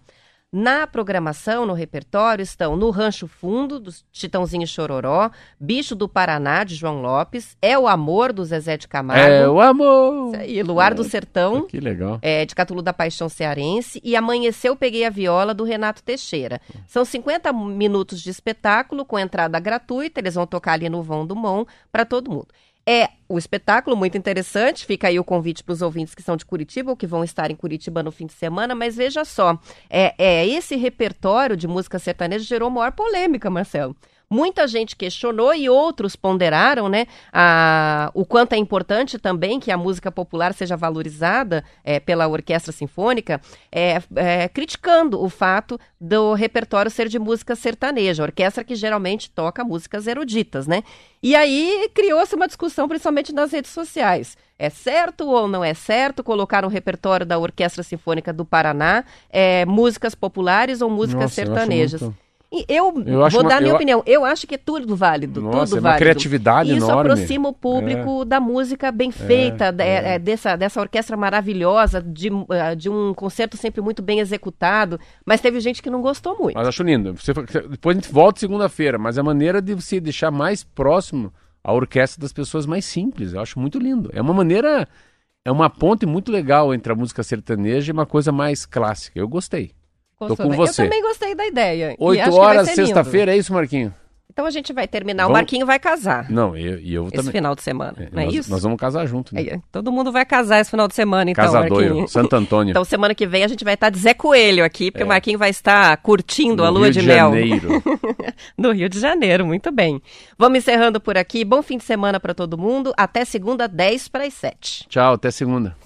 Na programação, no repertório, estão No Rancho Fundo, do Chitãozinho Chororó, Bicho do Paraná, de João Lopes, É o Amor, do Zezé de Camargo. É o amor! E Luar é, do Sertão. Que legal. É, de Catulo da Paixão Cearense. E Amanheceu, Peguei a Viola, do Renato Teixeira. São 50 minutos de espetáculo, com entrada gratuita. Eles vão tocar ali no Vão do Mon, para todo mundo. É o espetáculo muito interessante. Fica aí o convite para os ouvintes que são de Curitiba ou que vão estar em Curitiba no fim de semana. Mas veja só, é, é esse repertório de música sertaneja gerou maior polêmica, Marcelo. Muita gente questionou e outros ponderaram, né, a, o quanto é importante também que a música popular seja valorizada é, pela orquestra sinfônica, é, é, criticando o fato do repertório ser de música sertaneja, orquestra que geralmente toca músicas eruditas, né? E aí criou-se uma discussão, principalmente nas redes sociais. É certo ou não é certo colocar no repertório da Orquestra Sinfônica do Paraná é, músicas populares ou músicas Nossa, sertanejas? Eu, eu vou dar a minha eu, opinião. Eu acho que é tudo válido. Nossa, tudo é uma válido. criatividade Isso enorme. aproxima o público é. da música bem feita, é, é. é, dessa, dessa orquestra maravilhosa, de, uh, de um concerto sempre muito bem executado. Mas teve gente que não gostou muito. Mas acho lindo. Você, depois a gente volta segunda-feira, mas a maneira de você deixar mais próximo a orquestra das pessoas mais simples. Eu acho muito lindo. É uma maneira. É uma ponte muito legal entre a música sertaneja e uma coisa mais clássica. Eu gostei. Tô com você. Eu também gostei da ideia. Oito horas, sexta-feira, é isso, Marquinho? Então a gente vai terminar. Vamos... O Marquinho vai casar. Não, eu, eu esse também. final de semana, é, não é nós, isso? Nós vamos casar junto, né? É, todo mundo vai casar esse final de semana, então, Casadoiro, Marquinho. Santo Antônio. (laughs) Então semana que vem a gente vai estar de Zé Coelho aqui, porque é. o Marquinho vai estar curtindo no a lua Rio de, de mel. Janeiro. (laughs) no Rio de Janeiro, muito bem. Vamos encerrando por aqui. Bom fim de semana para todo mundo. Até segunda, 10 para as 7. Tchau, até segunda.